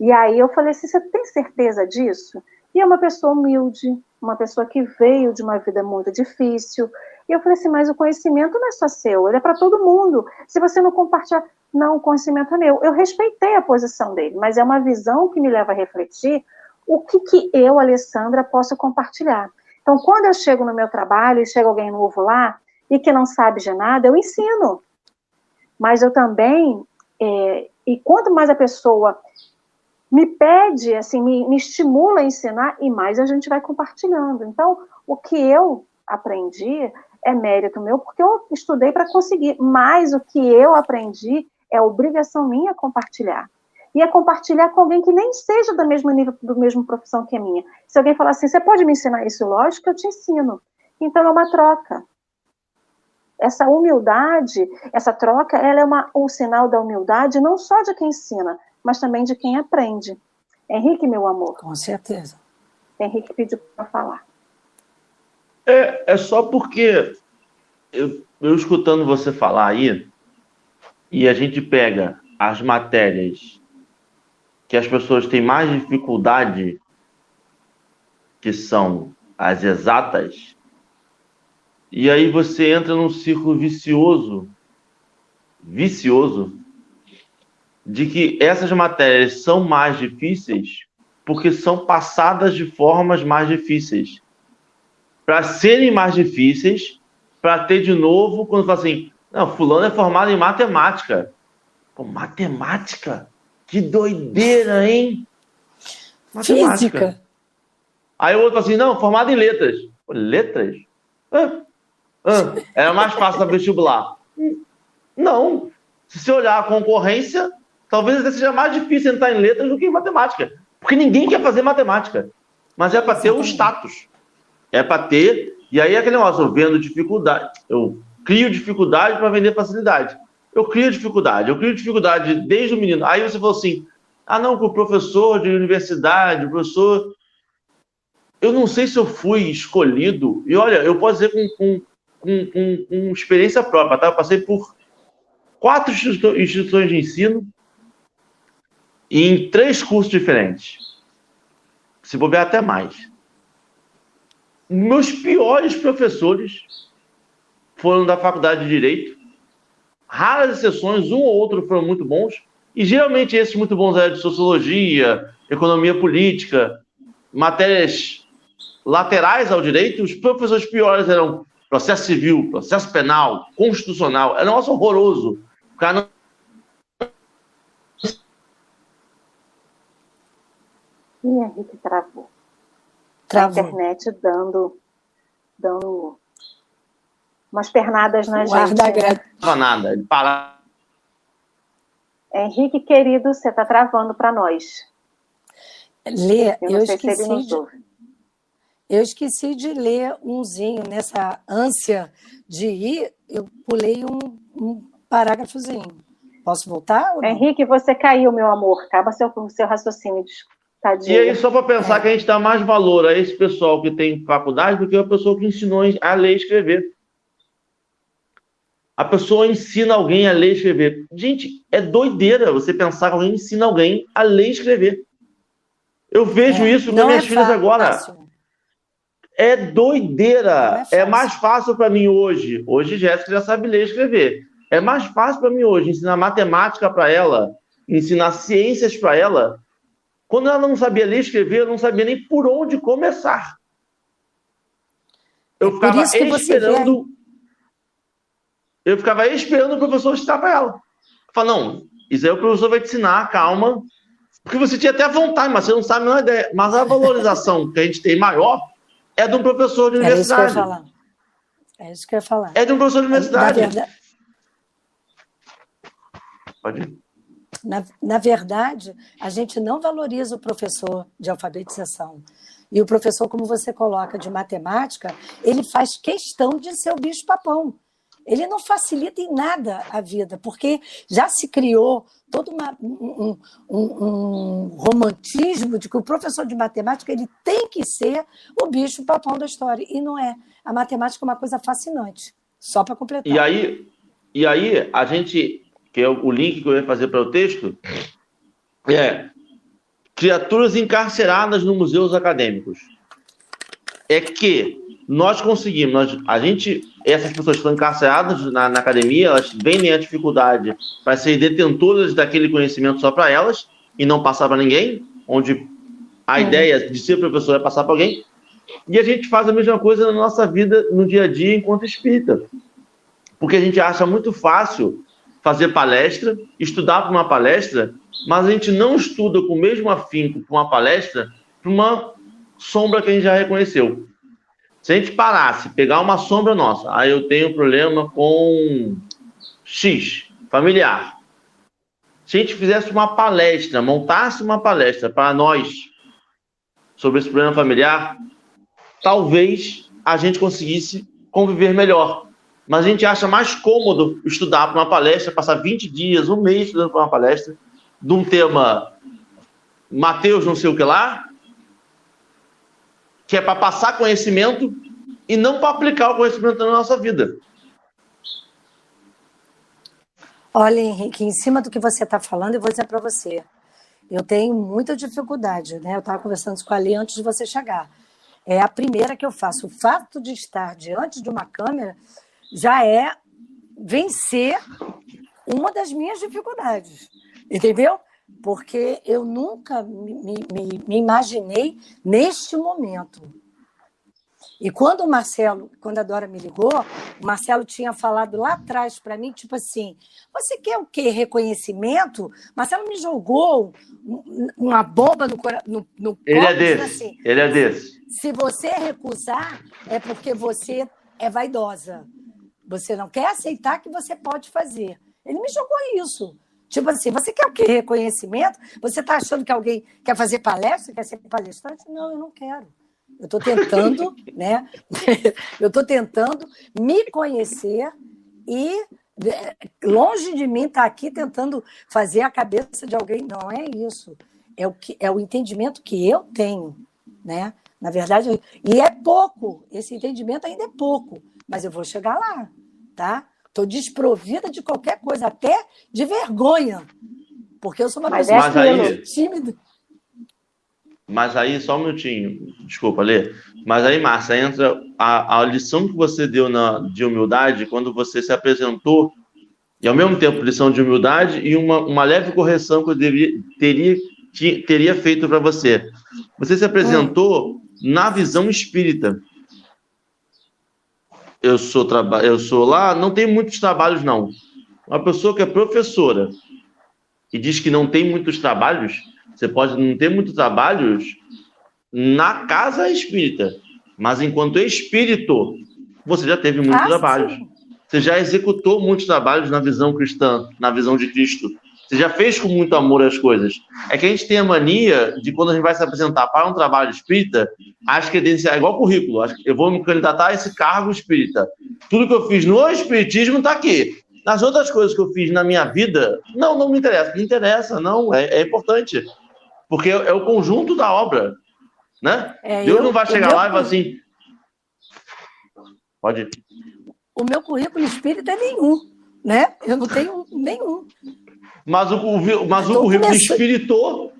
E aí eu falei assim: você tem certeza disso? E é uma pessoa humilde, uma pessoa que veio de uma vida muito difícil. E eu falei assim: mas o conhecimento não é só seu, ele é para todo mundo. Se você não compartilhar, não, o conhecimento é meu. Eu respeitei a posição dele, mas é uma visão que me leva a refletir o que, que eu, Alessandra, posso compartilhar. Então, quando eu chego no meu trabalho e chega alguém novo lá e que não sabe de nada, eu ensino. Mas eu também, é, e quanto mais a pessoa me pede, assim, me, me estimula a ensinar, e mais a gente vai compartilhando. Então, o que eu aprendi é mérito meu, porque eu estudei para conseguir, mas o que eu aprendi é obrigação minha compartilhar e é compartilhar com alguém que nem seja do mesmo nível, do mesmo profissão que a minha. Se alguém falar assim, você pode me ensinar isso? Lógico que eu te ensino. Então é uma troca. Essa humildade, essa troca, ela é uma, um sinal da humildade não só de quem ensina, mas também de quem aprende. Henrique, meu amor. Com certeza. Henrique pediu para falar. É, é só porque eu, eu escutando você falar aí, e a gente pega as matérias que as pessoas têm mais dificuldade, que são as exatas, e aí você entra num círculo vicioso, vicioso, de que essas matérias são mais difíceis porque são passadas de formas mais difíceis. Para serem mais difíceis, para ter de novo, quando fala assim, não, fulano é formado em matemática. Pô, matemática? Que doideira, hein? Matemática. Física. Aí o outro assim, não, formado em letras. Letras? Ah, ah, era mais fácil da vestibular. Não. Se você olhar a concorrência, talvez até seja mais difícil entrar em letras do que em matemática. Porque ninguém quer fazer matemática. Mas é para ter o status. É para ter. E aí é aquele negócio, eu vendo dificuldade. Eu crio dificuldade para vender facilidade eu crio dificuldade, eu crio dificuldade desde o menino. Aí você falou assim: ah, não, com o professor de universidade, professor. Eu não sei se eu fui escolhido, e olha, eu posso dizer com, com, com, com, com experiência própria, tá? Eu passei por quatro instituições de ensino e em três cursos diferentes. Se bobear até mais. Meus piores professores foram da faculdade de Direito raras exceções, um ou outro foram muito bons, e geralmente esses muito bons eram de sociologia, economia política, matérias laterais ao direito, os professores piores eram processo civil, processo penal, constitucional, era um negócio horroroso. O cara não E Henrique travou. Travou. A internet dando, dando umas pernadas na o gente. Ar da né? Não nada, para. Henrique, querido, você está travando para nós. Lê, eu, eu esqueci de, eu esqueci de ler umzinho nessa ânsia de ir, eu pulei um, um parágrafozinho. Posso voltar? Henrique, você caiu, meu amor. Acaba seu, seu raciocínio. Tadinho. E aí, só para pensar é. que a gente dá mais valor a esse pessoal que tem faculdade do que a pessoa que ensinou a ler e escrever. A pessoa ensina alguém a ler e escrever. Gente, é doideira você pensar que alguém ensina alguém a ler e escrever. Eu vejo é, isso com minhas é filhas fácil. agora. É doideira. É, é, mais fácil para mim hoje. Hoje Jéssica já sabe ler e escrever. É mais fácil para mim hoje ensinar matemática para ela, ensinar ciências para ela. Quando ela não sabia ler e escrever, eu não sabia nem por onde começar. Eu é ficava esperando. Eu ficava esperando o professor ensinar para ela. Fala, não, isso aí o professor vai te ensinar, calma. Porque você tinha até vontade, mas você não sabe a menor ideia. Mas a valorização que a gente tem maior é de um professor de universidade. É isso que eu ia falar. É isso que eu ia falar. É de um professor de universidade. Na verdade, Pode ir. Na, na verdade, a gente não valoriza o professor de alfabetização. E o professor, como você coloca, de matemática, ele faz questão de ser o bicho-papão. Ele não facilita em nada a vida, porque já se criou todo uma, um, um, um, romantismo de que o professor de matemática ele tem que ser o bicho-papão da história. E não é. A matemática é uma coisa fascinante. Só para completar. E aí, e aí, a gente que é o link que eu ia fazer para o texto, é criaturas encarceradas nos museus acadêmicos. É que nós conseguimos, nós, a gente, essas pessoas que estão encarceradas na, na academia, elas vendem a dificuldade para serem detentoras daquele conhecimento só para elas e não passar para ninguém, onde a é. ideia de ser professor é passar para alguém. E a gente faz a mesma coisa na nossa vida, no dia a dia, enquanto espírita. Porque a gente acha muito fácil fazer palestra, estudar para uma palestra, mas a gente não estuda com o mesmo afinco para uma palestra para uma sombra que a gente já reconheceu. Se a gente parasse, pegar uma sombra nossa, aí eu tenho problema com X, familiar. Se a gente fizesse uma palestra, montasse uma palestra para nós sobre esse problema familiar, talvez a gente conseguisse conviver melhor. Mas a gente acha mais cômodo estudar para uma palestra, passar 20 dias, um mês estudando para uma palestra, de um tema Mateus não sei o que lá, que é para passar conhecimento e não para aplicar o conhecimento na nossa vida. Olha, Henrique, em cima do que você está falando, eu vou dizer para você. Eu tenho muita dificuldade, né? Eu estava conversando com a Ali antes de você chegar. É a primeira que eu faço. O fato de estar diante de uma câmera já é vencer uma das minhas dificuldades, entendeu? Porque eu nunca me, me, me imaginei neste momento. E quando o Marcelo, quando a Dora me ligou, o Marcelo tinha falado lá atrás para mim, tipo assim: você quer o quê? Reconhecimento? Marcelo me jogou uma bomba no, no, no Ele é desse. Assim, Ele é desse. Se você recusar, é porque você é vaidosa. Você não quer aceitar que você pode fazer. Ele me jogou isso. Tipo assim, você quer o quê? Reconhecimento? Você está achando que alguém quer fazer palestra, quer ser palestrante? Não, eu não quero. Eu estou tentando, né? eu estou tentando me conhecer e é, longe de mim estar tá aqui tentando fazer a cabeça de alguém. Não é isso. É o, que, é o entendimento que eu tenho, né? Na verdade, e é pouco. Esse entendimento ainda é pouco, mas eu vou chegar lá tá? Estou desprovida de qualquer coisa, até de vergonha, porque eu sou uma mas pessoa mas aí, tímida. Mas aí, só um minutinho, desculpa, Lê. Mas aí, Márcia, entra a, a lição que você deu na, de humildade quando você se apresentou, e ao mesmo tempo lição de humildade e uma, uma leve correção que eu devia, teria, teria feito para você. Você se apresentou hum. na visão espírita eu sou, traba eu sou lá, não tem muitos trabalhos, não. Uma pessoa que é professora e diz que não tem muitos trabalhos, você pode não ter muitos trabalhos na casa espírita, mas enquanto espírito, você já teve muitos ah, trabalhos. Sim. Você já executou muitos trabalhos na visão cristã, na visão de Cristo. Você já fez com muito amor as coisas. É que a gente tem a mania de, quando a gente vai se apresentar para um trabalho espírita, acho que é igual currículo. Acho que eu vou me candidatar a esse cargo espírita. Tudo que eu fiz no espiritismo está aqui. Nas outras coisas que eu fiz na minha vida, não, não me interessa. Me interessa, não. É, é importante. Porque é, o conjunto da obra. Né? É, Deus eu, não vai chegar lá e falar assim. Pode ir. O meu currículo espírita é nenhum. Né? Eu não tenho nenhum. Mas o, mas o currículo começando... espiritor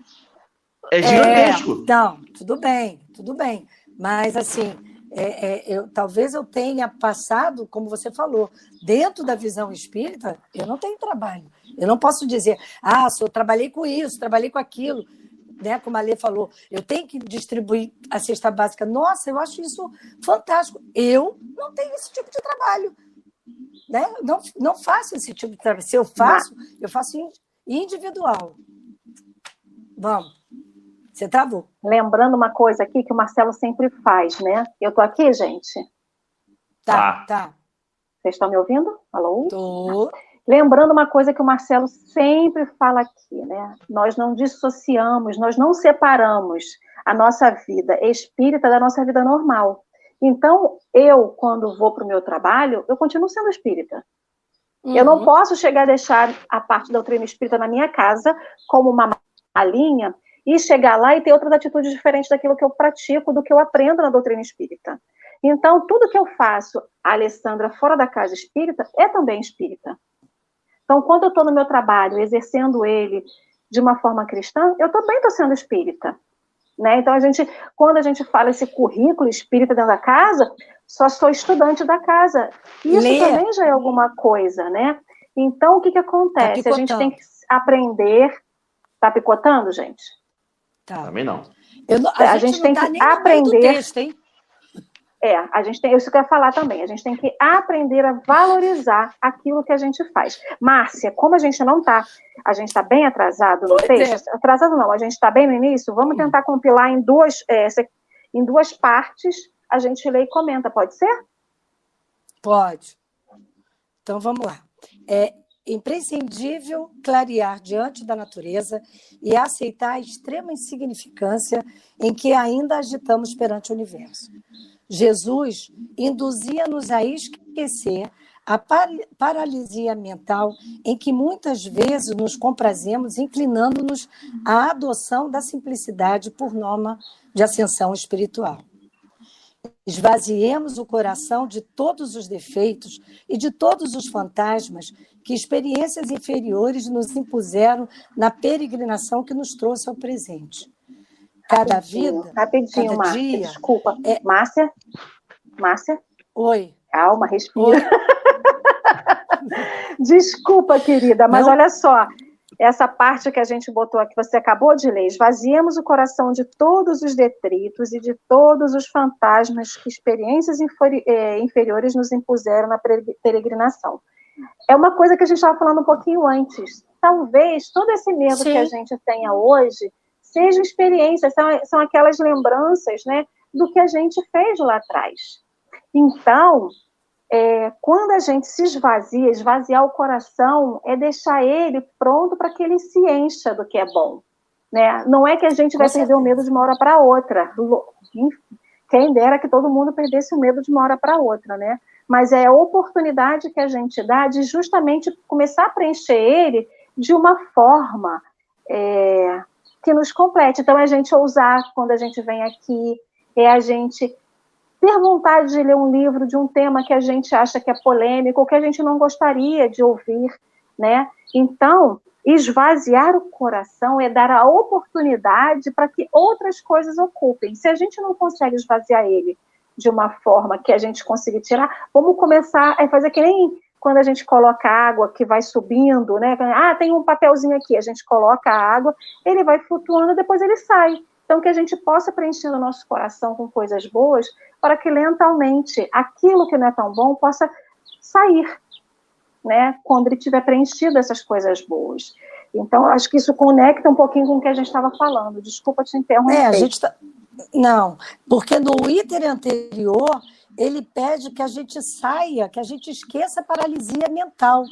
é gigantesco. É, então, tudo bem, tudo bem. Mas, assim, é, é, eu, talvez eu tenha passado, como você falou, dentro da visão espírita, eu não tenho trabalho. Eu não posso dizer, ah, eu trabalhei com isso, trabalhei com aquilo. Né, como a Lê falou, eu tenho que distribuir a cesta básica. Nossa, eu acho isso fantástico. Eu não tenho esse tipo de trabalho. Né? Não, não faço esse tipo de trabalho. Se eu faço, eu faço individual. Vamos. Você travou. Lembrando uma coisa aqui que o Marcelo sempre faz, né? Eu tô aqui, gente? Tá, tá. Vocês estão me ouvindo? Alô? Tô. Lembrando uma coisa que o Marcelo sempre fala aqui, né? Nós não dissociamos, nós não separamos a nossa vida espírita da nossa vida normal. Então, eu, quando vou para o meu trabalho, eu continuo sendo espírita. Uhum. Eu não uhum. posso chegar a deixar a parte da doutrina espírita na minha casa como uma malinha e chegar lá e ter outras atitudes diferentes daquilo que eu pratico, do que eu aprendo na doutrina espírita. Então, tudo que eu faço, Alessandra, fora da casa espírita, é também espírita. Então, quando eu estou no meu trabalho, exercendo ele de uma forma cristã, eu também estou sendo espírita. Né? Então, a gente, quando a gente fala esse currículo espírita dentro da casa, só sou estudante da casa. Isso Lê. também já é alguma coisa, né? Então, o que, que acontece? Tá a gente tem que aprender. Tá picotando, gente? Tá. Também não. não a, a, gente, gente tem tá que aprender. Texto, hein? É, a gente tem, isso que eu ia falar também, a gente tem que aprender a valorizar aquilo que a gente faz. Márcia, como a gente não está, a gente está bem atrasado no pois texto, é. atrasado não, a gente está bem no início, vamos tentar compilar em duas, é, em duas partes, a gente lê e comenta, pode ser? Pode. Então vamos lá. É imprescindível clarear diante da natureza e aceitar a extrema insignificância em que ainda agitamos perante o universo. Jesus induzia-nos a esquecer a paralisia mental em que muitas vezes nos comprazemos, inclinando-nos à adoção da simplicidade por norma de ascensão espiritual. Esvaziemos o coração de todos os defeitos e de todos os fantasmas que experiências inferiores nos impuseram na peregrinação que nos trouxe ao presente cada rapidinho, vida. Rapidinho, cada Márcia, dia, desculpa. É... Márcia? Márcia? Oi. Calma, respira. desculpa, querida, mas Não. olha só. Essa parte que a gente botou aqui, você acabou de ler, esvaziemos o coração de todos os detritos e de todos os fantasmas que experiências é, inferiores nos impuseram na peregrinação. É uma coisa que a gente estava falando um pouquinho antes. Talvez todo esse medo Sim. que a gente tenha hoje sejam experiências, são, são aquelas lembranças né, do que a gente fez lá atrás. Então, é, quando a gente se esvazia, esvaziar o coração é deixar ele pronto para que ele se encha do que é bom. Né? Não é que a gente vai Com perder certeza. o medo de uma hora para outra. Quem dera que todo mundo perdesse o medo de uma hora para outra, né? Mas é a oportunidade que a gente dá de justamente começar a preencher ele de uma forma é, que nos complete. Então, é a gente ousar quando a gente vem aqui, é a gente ter vontade de ler um livro de um tema que a gente acha que é polêmico, ou que a gente não gostaria de ouvir, né? Então, esvaziar o coração é dar a oportunidade para que outras coisas ocupem. Se a gente não consegue esvaziar ele de uma forma que a gente consiga tirar, vamos começar a fazer que nem quando a gente coloca água que vai subindo, né? Ah, tem um papelzinho aqui, a gente coloca a água, ele vai flutuando, depois ele sai. Então, que a gente possa preencher o nosso coração com coisas boas, para que lentamente aquilo que não é tão bom possa sair, né? Quando ele tiver preenchido essas coisas boas. Então, acho que isso conecta um pouquinho com o que a gente estava falando. Desculpa te interromper. É, a gente tá... Não, porque no item anterior ele pede que a gente saia, que a gente esqueça a paralisia mental.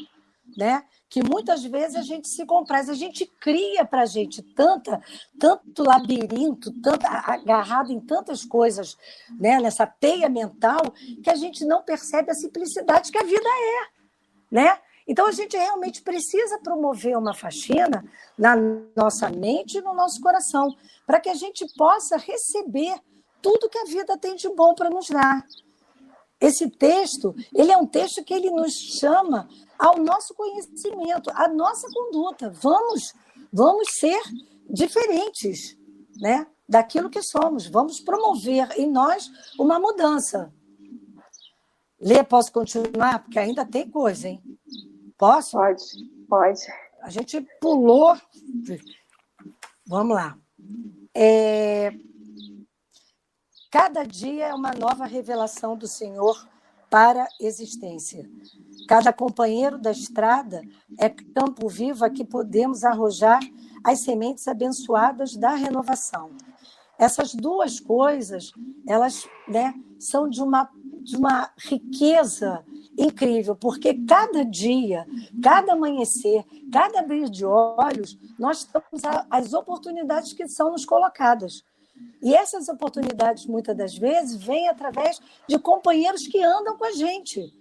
né? que muitas vezes a gente se compraz, a gente cria para a gente tanta, tanto labirinto, tanto agarrado em tantas coisas, né, nessa teia mental, que a gente não percebe a simplicidade que a vida é, né? Então a gente realmente precisa promover uma faxina na nossa mente e no nosso coração, para que a gente possa receber tudo que a vida tem de bom para nos dar. Esse texto, ele é um texto que ele nos chama ao nosso conhecimento, à nossa conduta. Vamos, vamos ser diferentes, né? Daquilo que somos. Vamos promover em nós uma mudança. Lê, posso continuar? Porque ainda tem coisa, hein? Posso? Pode, pode. A gente pulou. Vamos lá. É... Cada dia é uma nova revelação do Senhor para a existência. Cada companheiro da estrada é campo vivo a que podemos arrojar as sementes abençoadas da renovação. Essas duas coisas, elas né, são de uma, de uma riqueza incrível, porque cada dia, cada amanhecer, cada abrir de olhos, nós temos as oportunidades que são nos colocadas. E essas oportunidades, muitas das vezes, vêm através de companheiros que andam com a gente.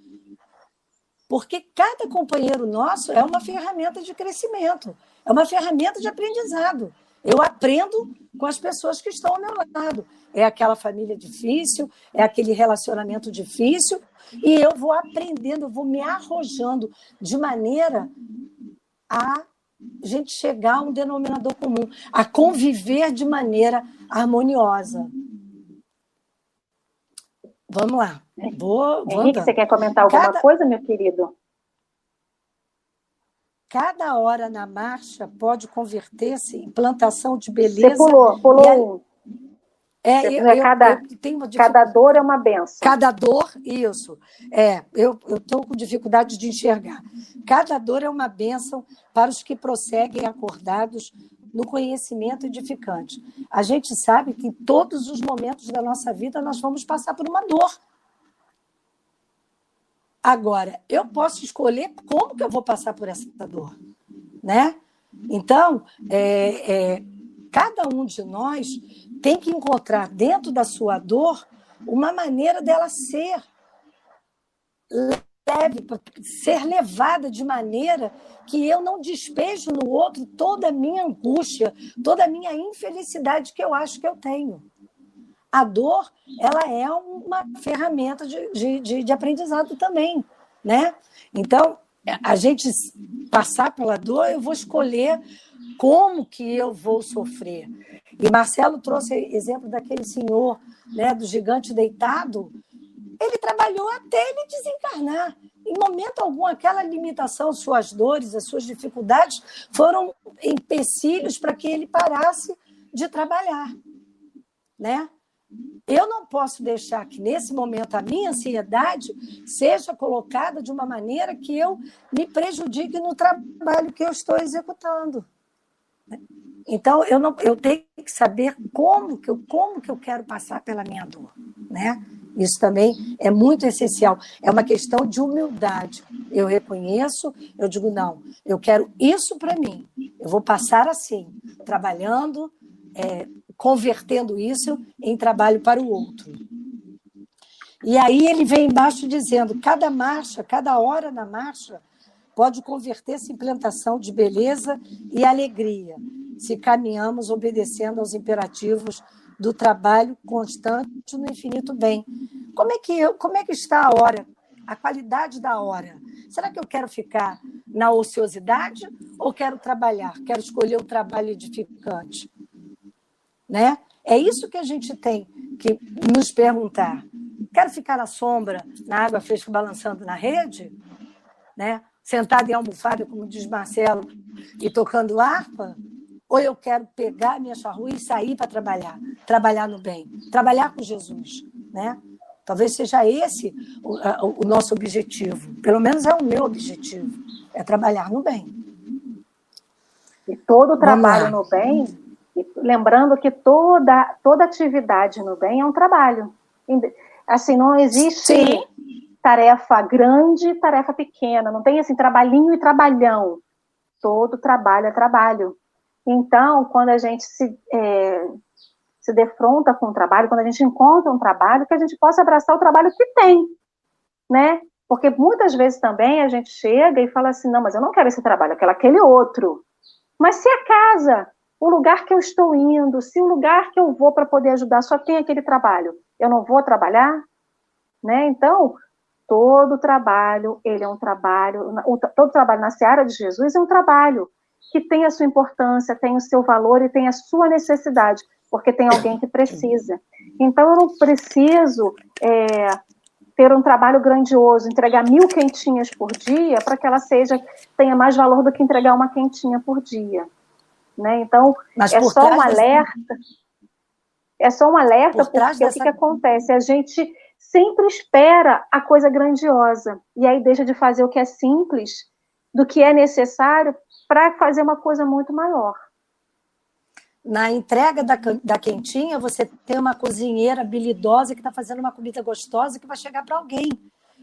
Porque cada companheiro nosso é uma ferramenta de crescimento, é uma ferramenta de aprendizado. Eu aprendo com as pessoas que estão ao meu lado. É aquela família difícil, é aquele relacionamento difícil, e eu vou aprendendo, eu vou me arrojando de maneira a gente chegar a um denominador comum, a conviver de maneira harmoniosa. Vamos lá. Vou, vou Henrique, você quer comentar alguma cada, coisa, meu querido? Cada hora na marcha pode converter-se em plantação de beleza. Você pulou, pulou. É, eu, eu, cada, eu cada dor é uma benção. Cada dor, isso. É, eu estou com dificuldade de enxergar. Cada dor é uma benção para os que prosseguem acordados no conhecimento edificante. A gente sabe que em todos os momentos da nossa vida nós vamos passar por uma dor. Agora, eu posso escolher como que eu vou passar por essa dor, né? Então, é, é, cada um de nós tem que encontrar dentro da sua dor uma maneira dela ser leve, ser levada de maneira que eu não despejo no outro toda a minha angústia, toda a minha infelicidade que eu acho que eu tenho. A dor, ela é uma ferramenta de, de, de, de aprendizado também, né? Então, a gente passar pela dor, eu vou escolher como que eu vou sofrer. E Marcelo trouxe exemplo daquele senhor, né, do gigante deitado. Ele trabalhou até ele desencarnar. Em momento algum, aquela limitação, suas dores, as suas dificuldades foram empecilhos para que ele parasse de trabalhar, né? Eu não posso deixar que nesse momento a minha ansiedade seja colocada de uma maneira que eu me prejudique no trabalho que eu estou executando. Então, eu, não, eu tenho que saber como que, eu, como que eu quero passar pela minha dor. Né? Isso também é muito essencial. É uma questão de humildade. Eu reconheço, eu digo, não, eu quero isso para mim. Eu vou passar assim, trabalhando, é, convertendo isso em trabalho para o outro. E aí ele vem embaixo dizendo: cada marcha, cada hora na marcha, pode converter-se em plantação de beleza e alegria se caminhamos obedecendo aos imperativos do trabalho constante no infinito bem. Como é que eu, como é que está a hora, a qualidade da hora? Será que eu quero ficar na ociosidade ou quero trabalhar? Quero escolher o trabalho edificante, né? É isso que a gente tem que nos perguntar. Quero ficar na sombra, na água fresca balançando na rede, né? Sentado em almofada, como diz Marcelo, e tocando harpa, ou eu quero pegar minha charrua e sair para trabalhar, trabalhar no bem, trabalhar com Jesus, né? Talvez seja esse o, o, nosso objetivo, pelo menos é o meu objetivo, é trabalhar no bem. E todo trabalho no bem, lembrando que toda, toda atividade no bem é um trabalho. Assim, não existe Sim. Tarefa grande e tarefa pequena, não tem assim trabalhinho e trabalhão. Todo trabalho é trabalho. Então, quando a gente se, é, se defronta com o trabalho, quando a gente encontra um trabalho, que a gente possa abraçar o trabalho que tem, né? Porque muitas vezes também a gente chega e fala assim, não, mas eu não quero esse trabalho, quero aquele outro. Mas se a casa, o lugar que eu estou indo, se o lugar que eu vou para poder ajudar só tem aquele trabalho, eu não vou trabalhar? Né? Então, todo trabalho, ele é um trabalho, todo trabalho na seara de Jesus é um trabalho que tem a sua importância, tem o seu valor e tem a sua necessidade, porque tem alguém que precisa. Então, eu não preciso é, ter um trabalho grandioso, entregar mil quentinhas por dia, para que ela seja tenha mais valor do que entregar uma quentinha por dia. Né? Então, Mas é só um alerta. É só um alerta, porque dessa... o que, que acontece? A gente sempre espera a coisa grandiosa, e aí deixa de fazer o que é simples, do que é necessário, para fazer uma coisa muito maior. Na entrega da, da quentinha, você tem uma cozinheira habilidosa que está fazendo uma comida gostosa que vai chegar para alguém.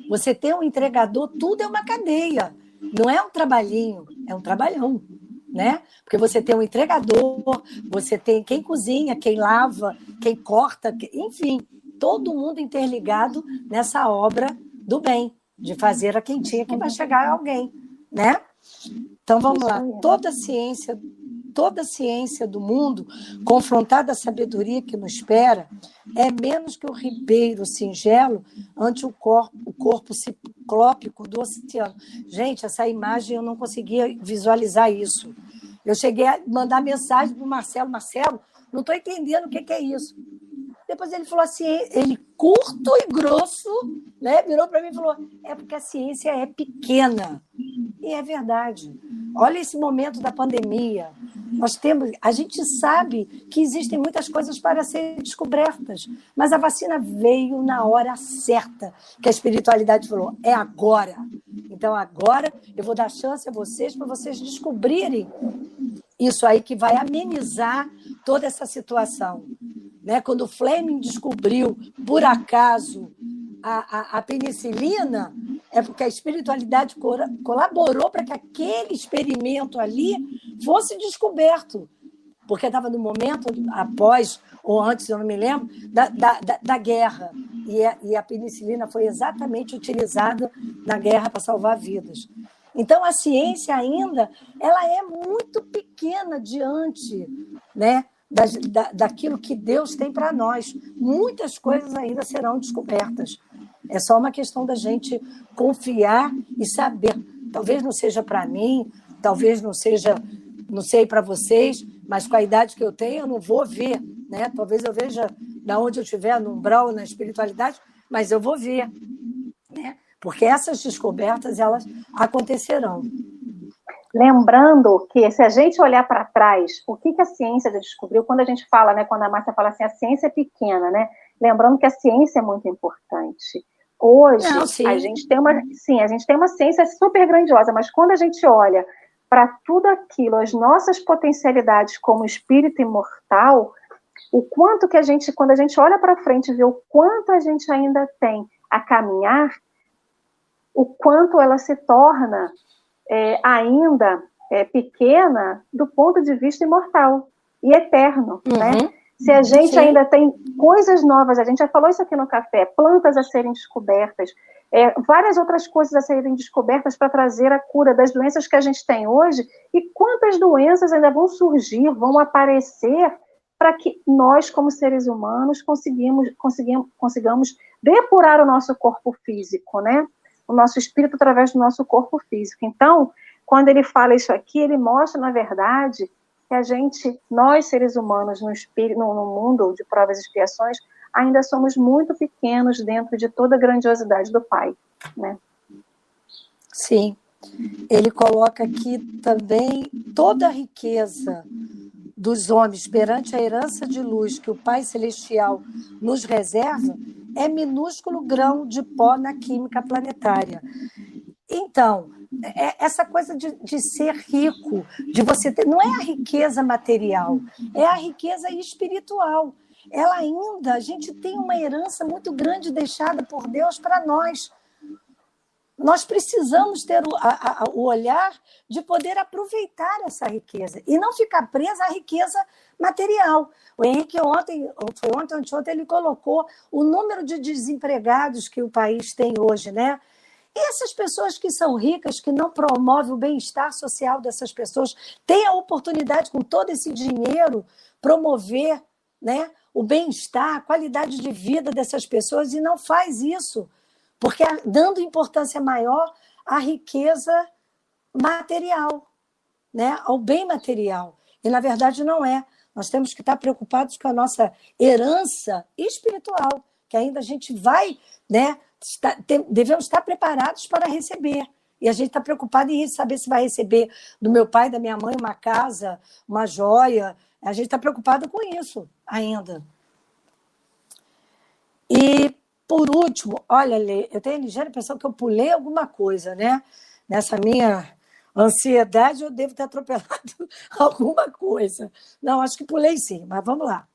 Você tem um entregador, tudo é uma cadeia. Não é um trabalhinho, é um trabalhão, né? Porque você tem um entregador, você tem quem cozinha, quem lava, quem corta, enfim, todo mundo interligado nessa obra do bem, de fazer a quentinha que vai chegar a alguém, né? Então vamos lá, toda a ciência, toda a ciência do mundo, confrontada à sabedoria que nos espera, é menos que o ribeiro singelo ante o corpo, o corpo ciclópico do oceano. Gente, essa imagem eu não conseguia visualizar isso. Eu cheguei a mandar mensagem para o Marcelo, Marcelo, não estou entendendo o que, que é isso. Depois ele falou assim, ele curto e grosso, né? Virou para mim e falou: é porque a ciência é pequena. E é verdade. Olha esse momento da pandemia. Nós temos, a gente sabe que existem muitas coisas para serem descobertas, mas a vacina veio na hora certa, que a espiritualidade falou: é agora. Então agora eu vou dar chance a vocês para vocês descobrirem isso aí que vai amenizar toda essa situação. Né? Quando Fleming descobriu, por acaso, a, a, a penicilina, é porque a espiritualidade colaborou para que aquele experimento ali fosse descoberto. Porque estava no momento após, ou antes, eu não me lembro, da, da, da guerra. E a, e a penicilina foi exatamente utilizada na guerra para salvar vidas. Então, a ciência ainda ela é muito pequena diante né, da, da, daquilo que Deus tem para nós. Muitas coisas ainda serão descobertas. É só uma questão da gente confiar e saber. Talvez não seja para mim, talvez não seja, não sei para vocês, mas com a idade que eu tenho, eu não vou ver. Né? Talvez eu veja da onde eu estiver, no umbral, na espiritualidade, mas eu vou ver. Né? Porque essas descobertas, elas acontecerão. Lembrando que se a gente olhar para trás, o que, que a ciência já descobriu, quando a gente fala, né, quando a Márcia fala assim, a ciência é pequena, né? Lembrando que a ciência é muito importante. Hoje, Não, a gente tem uma, sim, a gente tem uma ciência super grandiosa, mas quando a gente olha para tudo aquilo, as nossas potencialidades como espírito imortal, o quanto que a gente, quando a gente olha para frente e vê o quanto a gente ainda tem a caminhar, o quanto ela se torna é, ainda é, pequena do ponto de vista imortal e eterno, né? uhum. né? Se a gente Sim. ainda tem coisas novas, a gente já falou isso aqui no café, plantas a serem descobertas, é, várias outras coisas a serem descobertas para trazer a cura das doenças que a gente tem hoje, e quantas doenças ainda vão surgir, vão aparecer, para que nós, como seres humanos, conseguimos, conseguimos, consigamos depurar o nosso corpo físico, né? O nosso espírito através do nosso corpo físico. Então, quando ele fala isso aqui, ele mostra, na verdade, que a gente, nós seres humanos, no, espírito, no, no mundo de provas e expiações, ainda somos muito pequenos dentro de toda a grandiosidade do Pai, né? Sim. Ele coloca aqui também toda a riqueza dos homens perante a herança de luz que o Pai Celestial nos reserva é minúsculo grão de pó na química planetária. Então, é essa coisa de, de ser rico, de você ter, não é a riqueza material, é a riqueza espiritual. Ela ainda, a gente tem uma herança muito grande deixada por Deus para nós. Nós precisamos ter o, a, a, o, olhar de poder aproveitar essa riqueza e não ficar presa à riqueza material. O Henrique ontem, foi ontem, ontem, ele colocou o número de desempregados que o país tem hoje, né? E essas pessoas que são ricas, que não promovem o bem-estar social dessas pessoas, têm a oportunidade, com todo esse dinheiro, promover né, o bem-estar, a qualidade de vida dessas pessoas e não faz isso porque dando importância maior à riqueza material, né? ao bem material. E, na verdade, não é. Nós temos que estar preocupados com a nossa herança espiritual, que ainda a gente vai, né? Está, tem, devemos estar preparados para receber. E a gente está preocupado em saber se vai receber do meu pai, da minha mãe, uma casa, uma joia. A gente está preocupado com isso ainda. E por último, olha, Lê, eu tenho a ligeira impressão que eu pulei alguma coisa, né? Nessa minha ansiedade, eu devo ter atropelado alguma coisa. Não, acho que pulei sim, mas vamos lá.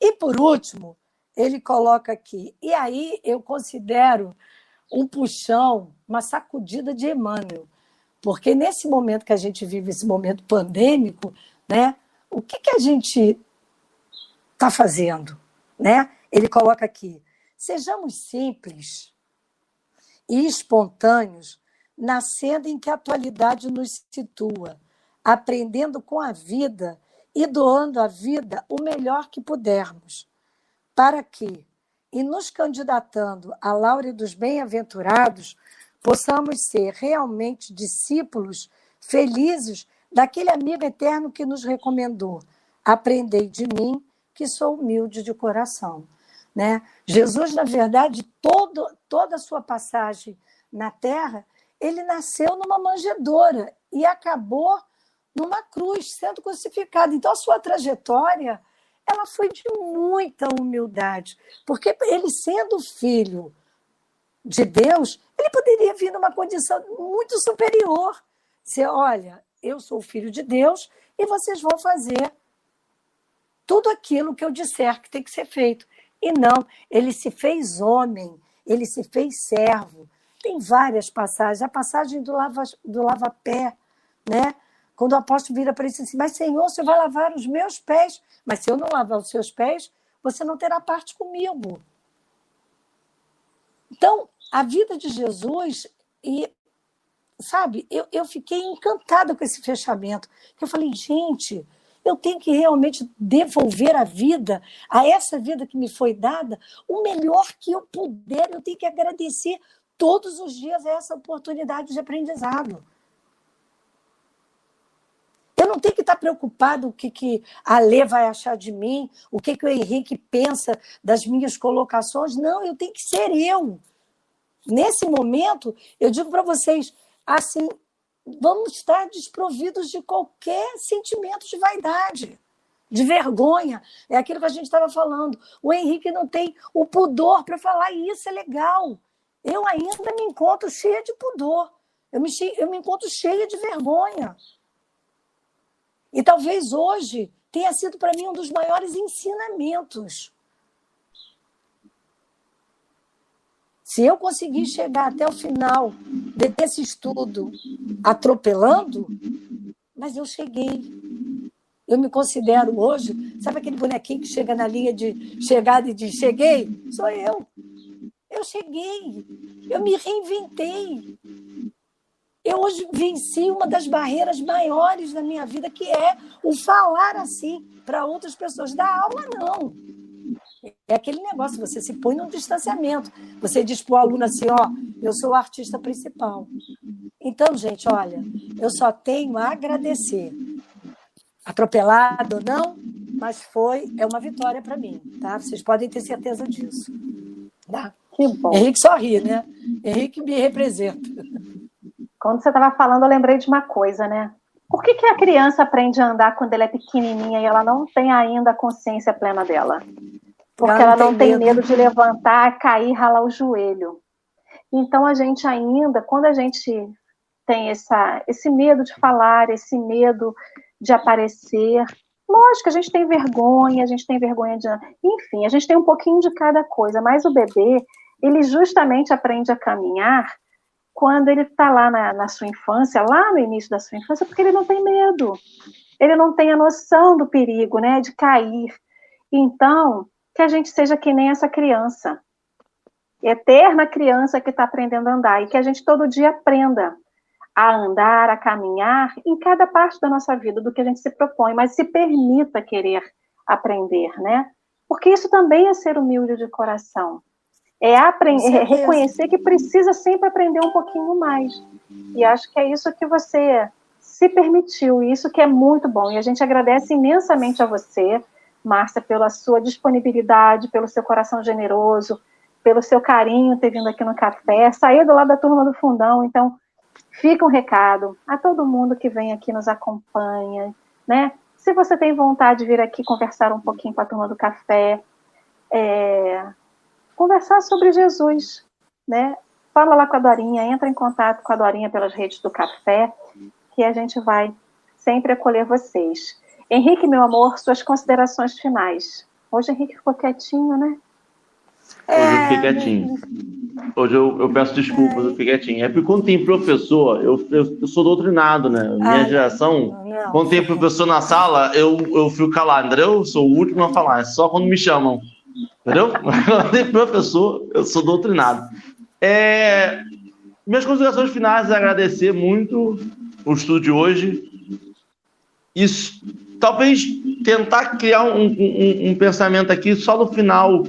E por último, ele coloca aqui, e aí eu considero um puxão, uma sacudida de Emmanuel, porque nesse momento que a gente vive, esse momento pandêmico, né, o que, que a gente está fazendo? Né? Ele coloca aqui, Sejamos simples e espontâneos na senda em que a atualidade nos situa, aprendendo com a vida e doando à vida o melhor que pudermos, para que, e nos candidatando à laure dos bem-aventurados, possamos ser realmente discípulos felizes daquele amigo eterno que nos recomendou: Aprendei de mim, que sou humilde de coração. Né? Jesus, na verdade, todo, toda a sua passagem na Terra, ele nasceu numa manjedoura e acabou numa cruz, sendo crucificado. Então, a sua trajetória ela foi de muita humildade, porque ele sendo filho de Deus, ele poderia vir numa condição muito superior. Dizer, olha, eu sou filho de Deus e vocês vão fazer tudo aquilo que eu disser que tem que ser feito. E não, ele se fez homem, ele se fez servo. Tem várias passagens. A passagem do lava, do lava né? Quando o apóstolo vira para ele assim, mas Senhor, você vai lavar os meus pés. Mas se eu não lavar os seus pés, você não terá parte comigo. Então, a vida de Jesus, e sabe, eu, eu fiquei encantada com esse fechamento. Eu falei, gente, eu tenho que realmente devolver a vida, a essa vida que me foi dada, o melhor que eu puder. Eu tenho que agradecer todos os dias essa oportunidade de aprendizado. Eu não tenho que estar preocupado o que, que a Lê vai achar de mim, o que, que o Henrique pensa das minhas colocações. Não, eu tenho que ser eu. Nesse momento, eu digo para vocês, assim, vamos estar desprovidos de qualquer sentimento de vaidade, de vergonha. É aquilo que a gente estava falando. O Henrique não tem o pudor para falar, e isso é legal. Eu ainda me encontro cheia de pudor. Eu me, eu me encontro cheia de vergonha. E talvez hoje tenha sido para mim um dos maiores ensinamentos Se eu conseguir chegar até o final desse estudo atropelando, mas eu cheguei. Eu me considero hoje, sabe aquele bonequinho que chega na linha de chegada e diz: Cheguei? Sou eu. Eu cheguei. Eu me reinventei. Eu hoje venci uma das barreiras maiores da minha vida, que é o falar assim para outras pessoas. Da aula, não. É aquele negócio, você se põe num distanciamento. Você diz para o aluno assim, ó, eu sou o artista principal. Então, gente, olha, eu só tenho a agradecer. Atropelado ou não, mas foi, é uma vitória para mim, tá? Vocês podem ter certeza disso. Tá? Que bom. Henrique só ri, né? Henrique me representa. Quando você estava falando, eu lembrei de uma coisa, né? Por que, que a criança aprende a andar quando ela é pequenininha e ela não tem ainda a consciência plena dela? Porque ela não, tem, medo. medo de levantar, cair, ralar o joelho. Então a gente ainda, quando a gente tem essa, esse medo de falar, esse medo de aparecer, lógico, a gente tem vergonha, a gente tem vergonha de. Enfim, a gente tem um pouquinho de cada coisa, mas o bebê, ele justamente aprende a caminhar quando ele está lá na, na sua infância, lá no início da sua infância, porque ele não tem medo. Ele não tem a noção do perigo, né, de cair. Então, que a gente seja que nem essa criança, eterna criança que está aprendendo a andar, e que a gente todo dia aprenda a andar, a caminhar em cada parte da nossa vida, do que a gente se propõe, mas se permita querer aprender, né? Porque isso também é ser humilde de coração. É, aprender, é reconhecer que precisa sempre aprender um pouquinho mais. E acho que é isso que você se permitiu, e isso que é muito bom. E a gente agradece imensamente a você, Márcia, pela sua disponibilidade, pelo seu coração generoso, pelo seu carinho ter vindo aqui no café, sair do lado da turma do fundão. Então, fica um recado a todo mundo que vem aqui nos acompanha, né? Se você tem vontade de vir aqui conversar um pouquinho com a turma do café, é, conversar sobre Jesus, né? Fala lá com a Dorinha, entra em contato com a Dorinha pelas redes do café, que a gente vai sempre acolher vocês. Henrique, meu amor, suas considerações finais. Hoje Henrique ficou quietinho, né? Hoje eu fiquei quietinho. Hoje eu, eu peço desculpas, eu fiquei quietinho. É porque quando tem professor, eu, eu, eu sou doutrinado, né? Minha Ai, geração, não. quando tem professor na sala, eu, eu fico calado, entendeu? Eu sou o último a falar, é só quando me chamam. Entendeu? quando tem professor, eu sou doutrinado. É, minhas considerações finais é agradecer muito o estudo de hoje. Isso, talvez tentar criar um, um, um pensamento aqui só no final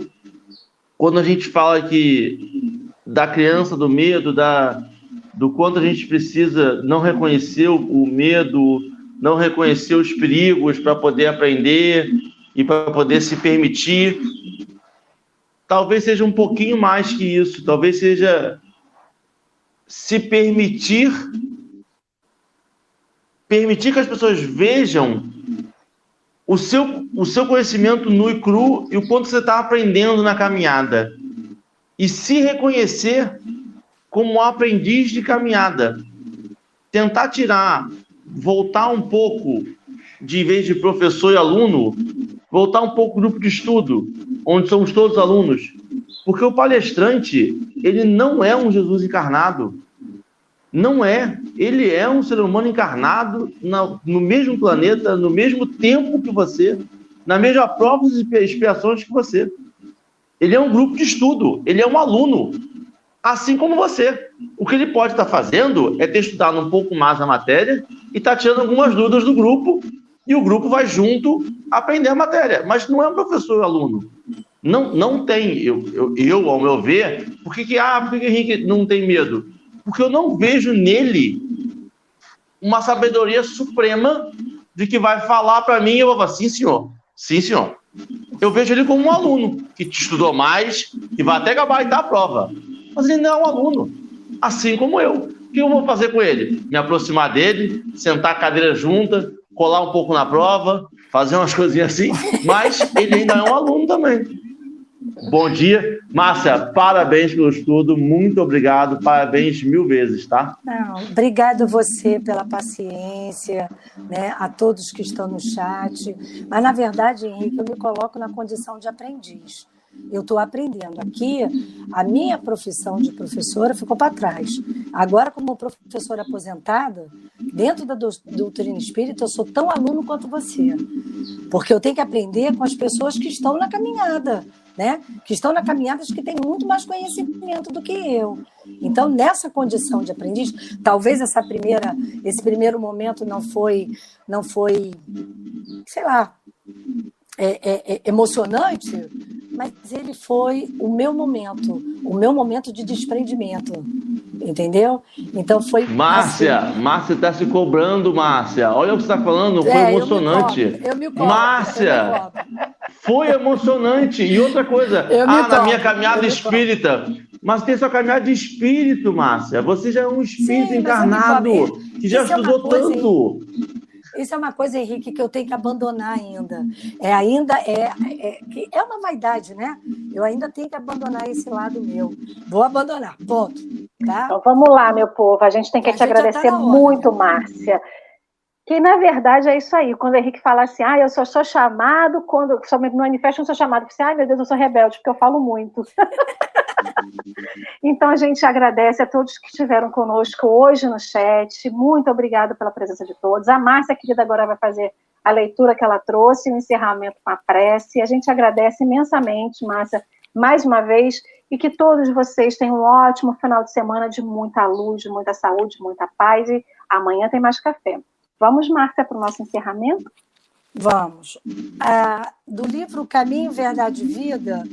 quando a gente fala que da criança, do medo, da, do quanto a gente precisa não reconhecer o, medo, não reconhecer os perigos para poder aprender e para poder se permitir. Talvez seja um pouquinho mais que isso, talvez seja se permitir permitir que as pessoas vejam o seu, o seu conhecimento nu e cru e o quanto você está aprendendo na caminhada. E se reconhecer como aprendiz de caminhada. Tentar tirar, voltar um pouco, de vez de professor e aluno, voltar um pouco grupo de estudo, onde somos todos alunos. Porque o palestrante, ele não é um Jesus encarnado. Não é. Ele é um ser humano encarnado na, no mesmo planeta, no mesmo tempo que você, na mesma provas e expiações que você. Ele é um grupo de estudo, ele é um aluno, assim como você. O que ele pode estar fazendo é ter estudado um pouco mais a matéria e estar tá tirando algumas dúvidas do grupo, e o grupo vai junto aprender a matéria. Mas não é um professor aluno. Não, não tem. Eu, eu, eu, ao meu ver, por que, que, ah, por que, que Henrique não tem medo? Porque eu não vejo nele uma sabedoria suprema de que vai falar para mim e eu vou falar, sim, senhor, sim, senhor. Eu vejo ele como um aluno que estudou mais, que vai até gabaritar a prova. Mas ele não é um aluno, assim como eu. O que eu vou fazer com ele? Me aproximar dele, sentar a cadeira junta, colar um pouco na prova, fazer umas coisinhas assim, mas ele ainda é um aluno também. Bom dia. Márcia, parabéns pelo estudo, muito obrigado, parabéns mil vezes, tá? Não, obrigado você pela paciência, né, a todos que estão no chat. Mas, na verdade, Henrique, eu me coloco na condição de aprendiz. Eu estou aprendendo. Aqui, a minha profissão de professora ficou para trás. Agora, como professora aposentada, dentro da doutrina espírita, eu sou tão aluno quanto você. Porque eu tenho que aprender com as pessoas que estão na caminhada, né? Que estão na caminhada que têm muito mais conhecimento do que eu. Então, nessa condição de aprendiz, talvez essa primeira, esse primeiro momento não foi, não foi, sei lá, é, é, é emocionante, mas ele foi o meu momento, o meu momento de desprendimento, entendeu? Então foi. Márcia, assim... Márcia está se cobrando, Márcia. Olha o que você está falando, foi é, emocionante. Eu me cobro, eu me cobro, Márcia, foi emocionante. E outra coisa, ah, na minha caminhada espírita. Mas tem sua caminhada de espírito, Márcia. Você já é um espírito Sim, encarnado que já Isso é estudou é tanto. Isso é uma coisa, Henrique, que eu tenho que abandonar ainda. É ainda é, é, é uma vaidade, né? Eu ainda tenho que abandonar esse lado meu. Vou abandonar, ponto. Tá? Então vamos lá, meu povo. A gente tem que a te tá agradecer tá muito, Márcia. Que na verdade é isso aí. Quando o Henrique fala assim, ah, eu só sou chamado quando somente no manifesto eu sou chamado, você, ai meu Deus, eu sou rebelde, porque eu falo muito. então, a gente agradece a todos que estiveram conosco hoje no chat. Muito obrigada pela presença de todos. A Márcia, querida, agora vai fazer a leitura que ela trouxe, o encerramento com a prece. A gente agradece imensamente, Márcia, mais uma vez, e que todos vocês tenham um ótimo final de semana de muita luz, de muita saúde, muita paz. E amanhã tem mais café. Vamos, Márcia, para o nosso encerramento? Vamos. Ah, do livro Caminho, Verdade e Vida,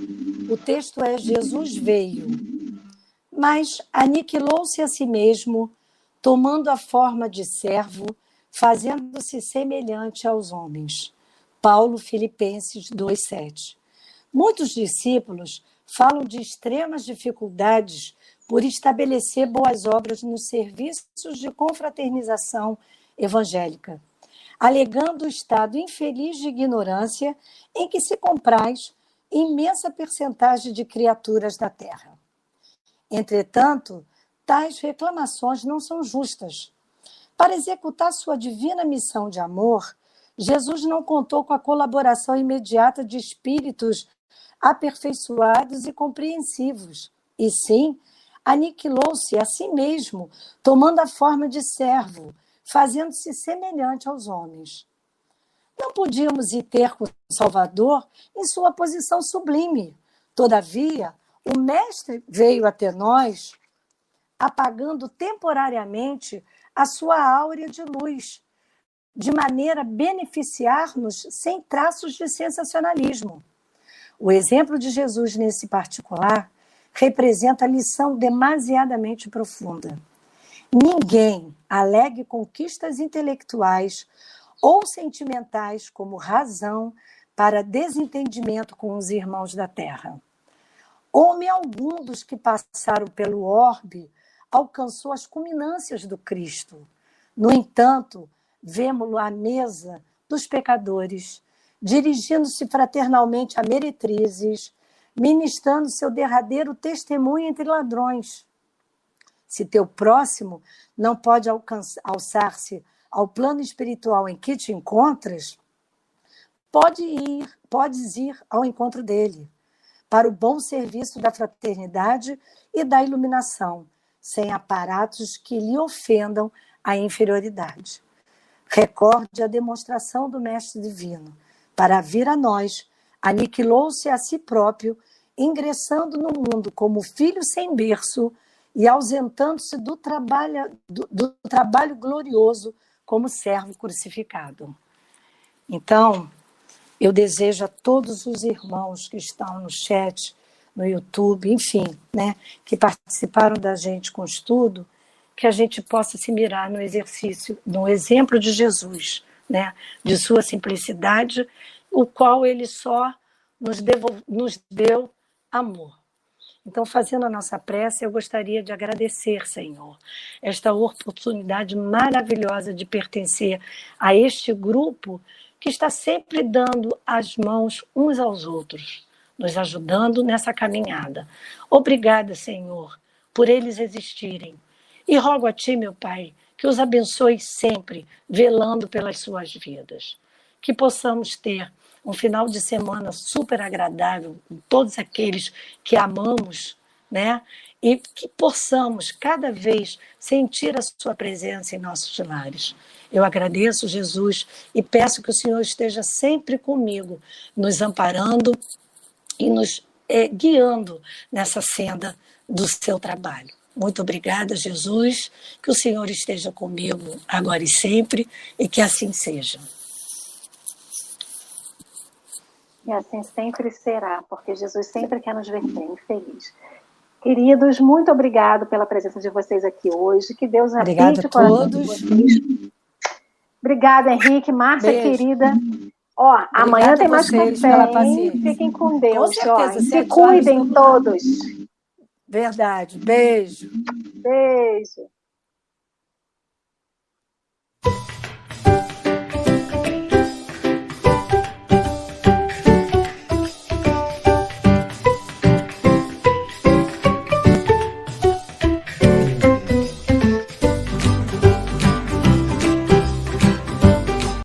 o texto é Jesus veio, mas aniquilou-se a si mesmo, tomando a forma de servo, fazendo-se semelhante aos homens. Paulo Filipenses 2,7. Muitos discípulos falam de extremas dificuldades por estabelecer boas obras nos serviços de confraternização evangélica alegando o estado infeliz de ignorância em que se compraz imensa percentagem de criaturas da Terra. Entretanto, tais reclamações não são justas. Para executar sua divina missão de amor, Jesus não contou com a colaboração imediata de espíritos aperfeiçoados e compreensivos, e sim aniquilou-se a si mesmo, tomando a forma de servo, fazendo-se semelhante aos homens. Não podíamos ir ter com o Salvador em sua posição sublime. Todavia, o Mestre veio até nós, apagando temporariamente a sua áurea de luz, de maneira a beneficiar-nos sem traços de sensacionalismo. O exemplo de Jesus nesse particular representa lição demasiadamente profunda. Ninguém alegue conquistas intelectuais ou sentimentais como razão para desentendimento com os irmãos da terra. Homem algum dos que passaram pelo orbe alcançou as culminâncias do Cristo. No entanto, vemos-lo à mesa dos pecadores, dirigindo-se fraternalmente a meretrizes, ministrando seu derradeiro testemunho entre ladrões se teu próximo não pode alçar-se ao plano espiritual em que te encontras, pode ir, podes ir ao encontro dele, para o bom serviço da fraternidade e da iluminação, sem aparatos que lhe ofendam a inferioridade. Recorde a demonstração do Mestre Divino. Para vir a nós, aniquilou-se a si próprio, ingressando no mundo como filho sem berço e ausentando-se do trabalho, do, do trabalho glorioso como servo crucificado. Então, eu desejo a todos os irmãos que estão no chat, no YouTube, enfim, né, que participaram da gente com o estudo, que a gente possa se mirar no exercício, no exemplo de Jesus, né, de sua simplicidade, o qual ele só nos, nos deu amor. Então, fazendo a nossa prece, eu gostaria de agradecer, Senhor, esta oportunidade maravilhosa de pertencer a este grupo que está sempre dando as mãos uns aos outros, nos ajudando nessa caminhada. Obrigada, Senhor, por eles existirem. E rogo a Ti, meu Pai, que os abençoe sempre, velando pelas suas vidas. Que possamos ter um final de semana super agradável com todos aqueles que amamos, né? E que possamos cada vez sentir a sua presença em nossos lares. Eu agradeço, Jesus, e peço que o Senhor esteja sempre comigo, nos amparando e nos é, guiando nessa senda do seu trabalho. Muito obrigada, Jesus. Que o Senhor esteja comigo agora e sempre e que assim seja. E assim sempre será, porque Jesus sempre quer nos ver bem, feliz. Queridos, muito obrigado pela presença de vocês aqui hoje. Que Deus habite o coração de vocês. Obrigada, Henrique, Márcia, Beijo. querida. Ó, Obrigada amanhã tem mais café, Fiquem com Deus. Com ó, se cuidem todos. Verdade. Beijo. Beijo.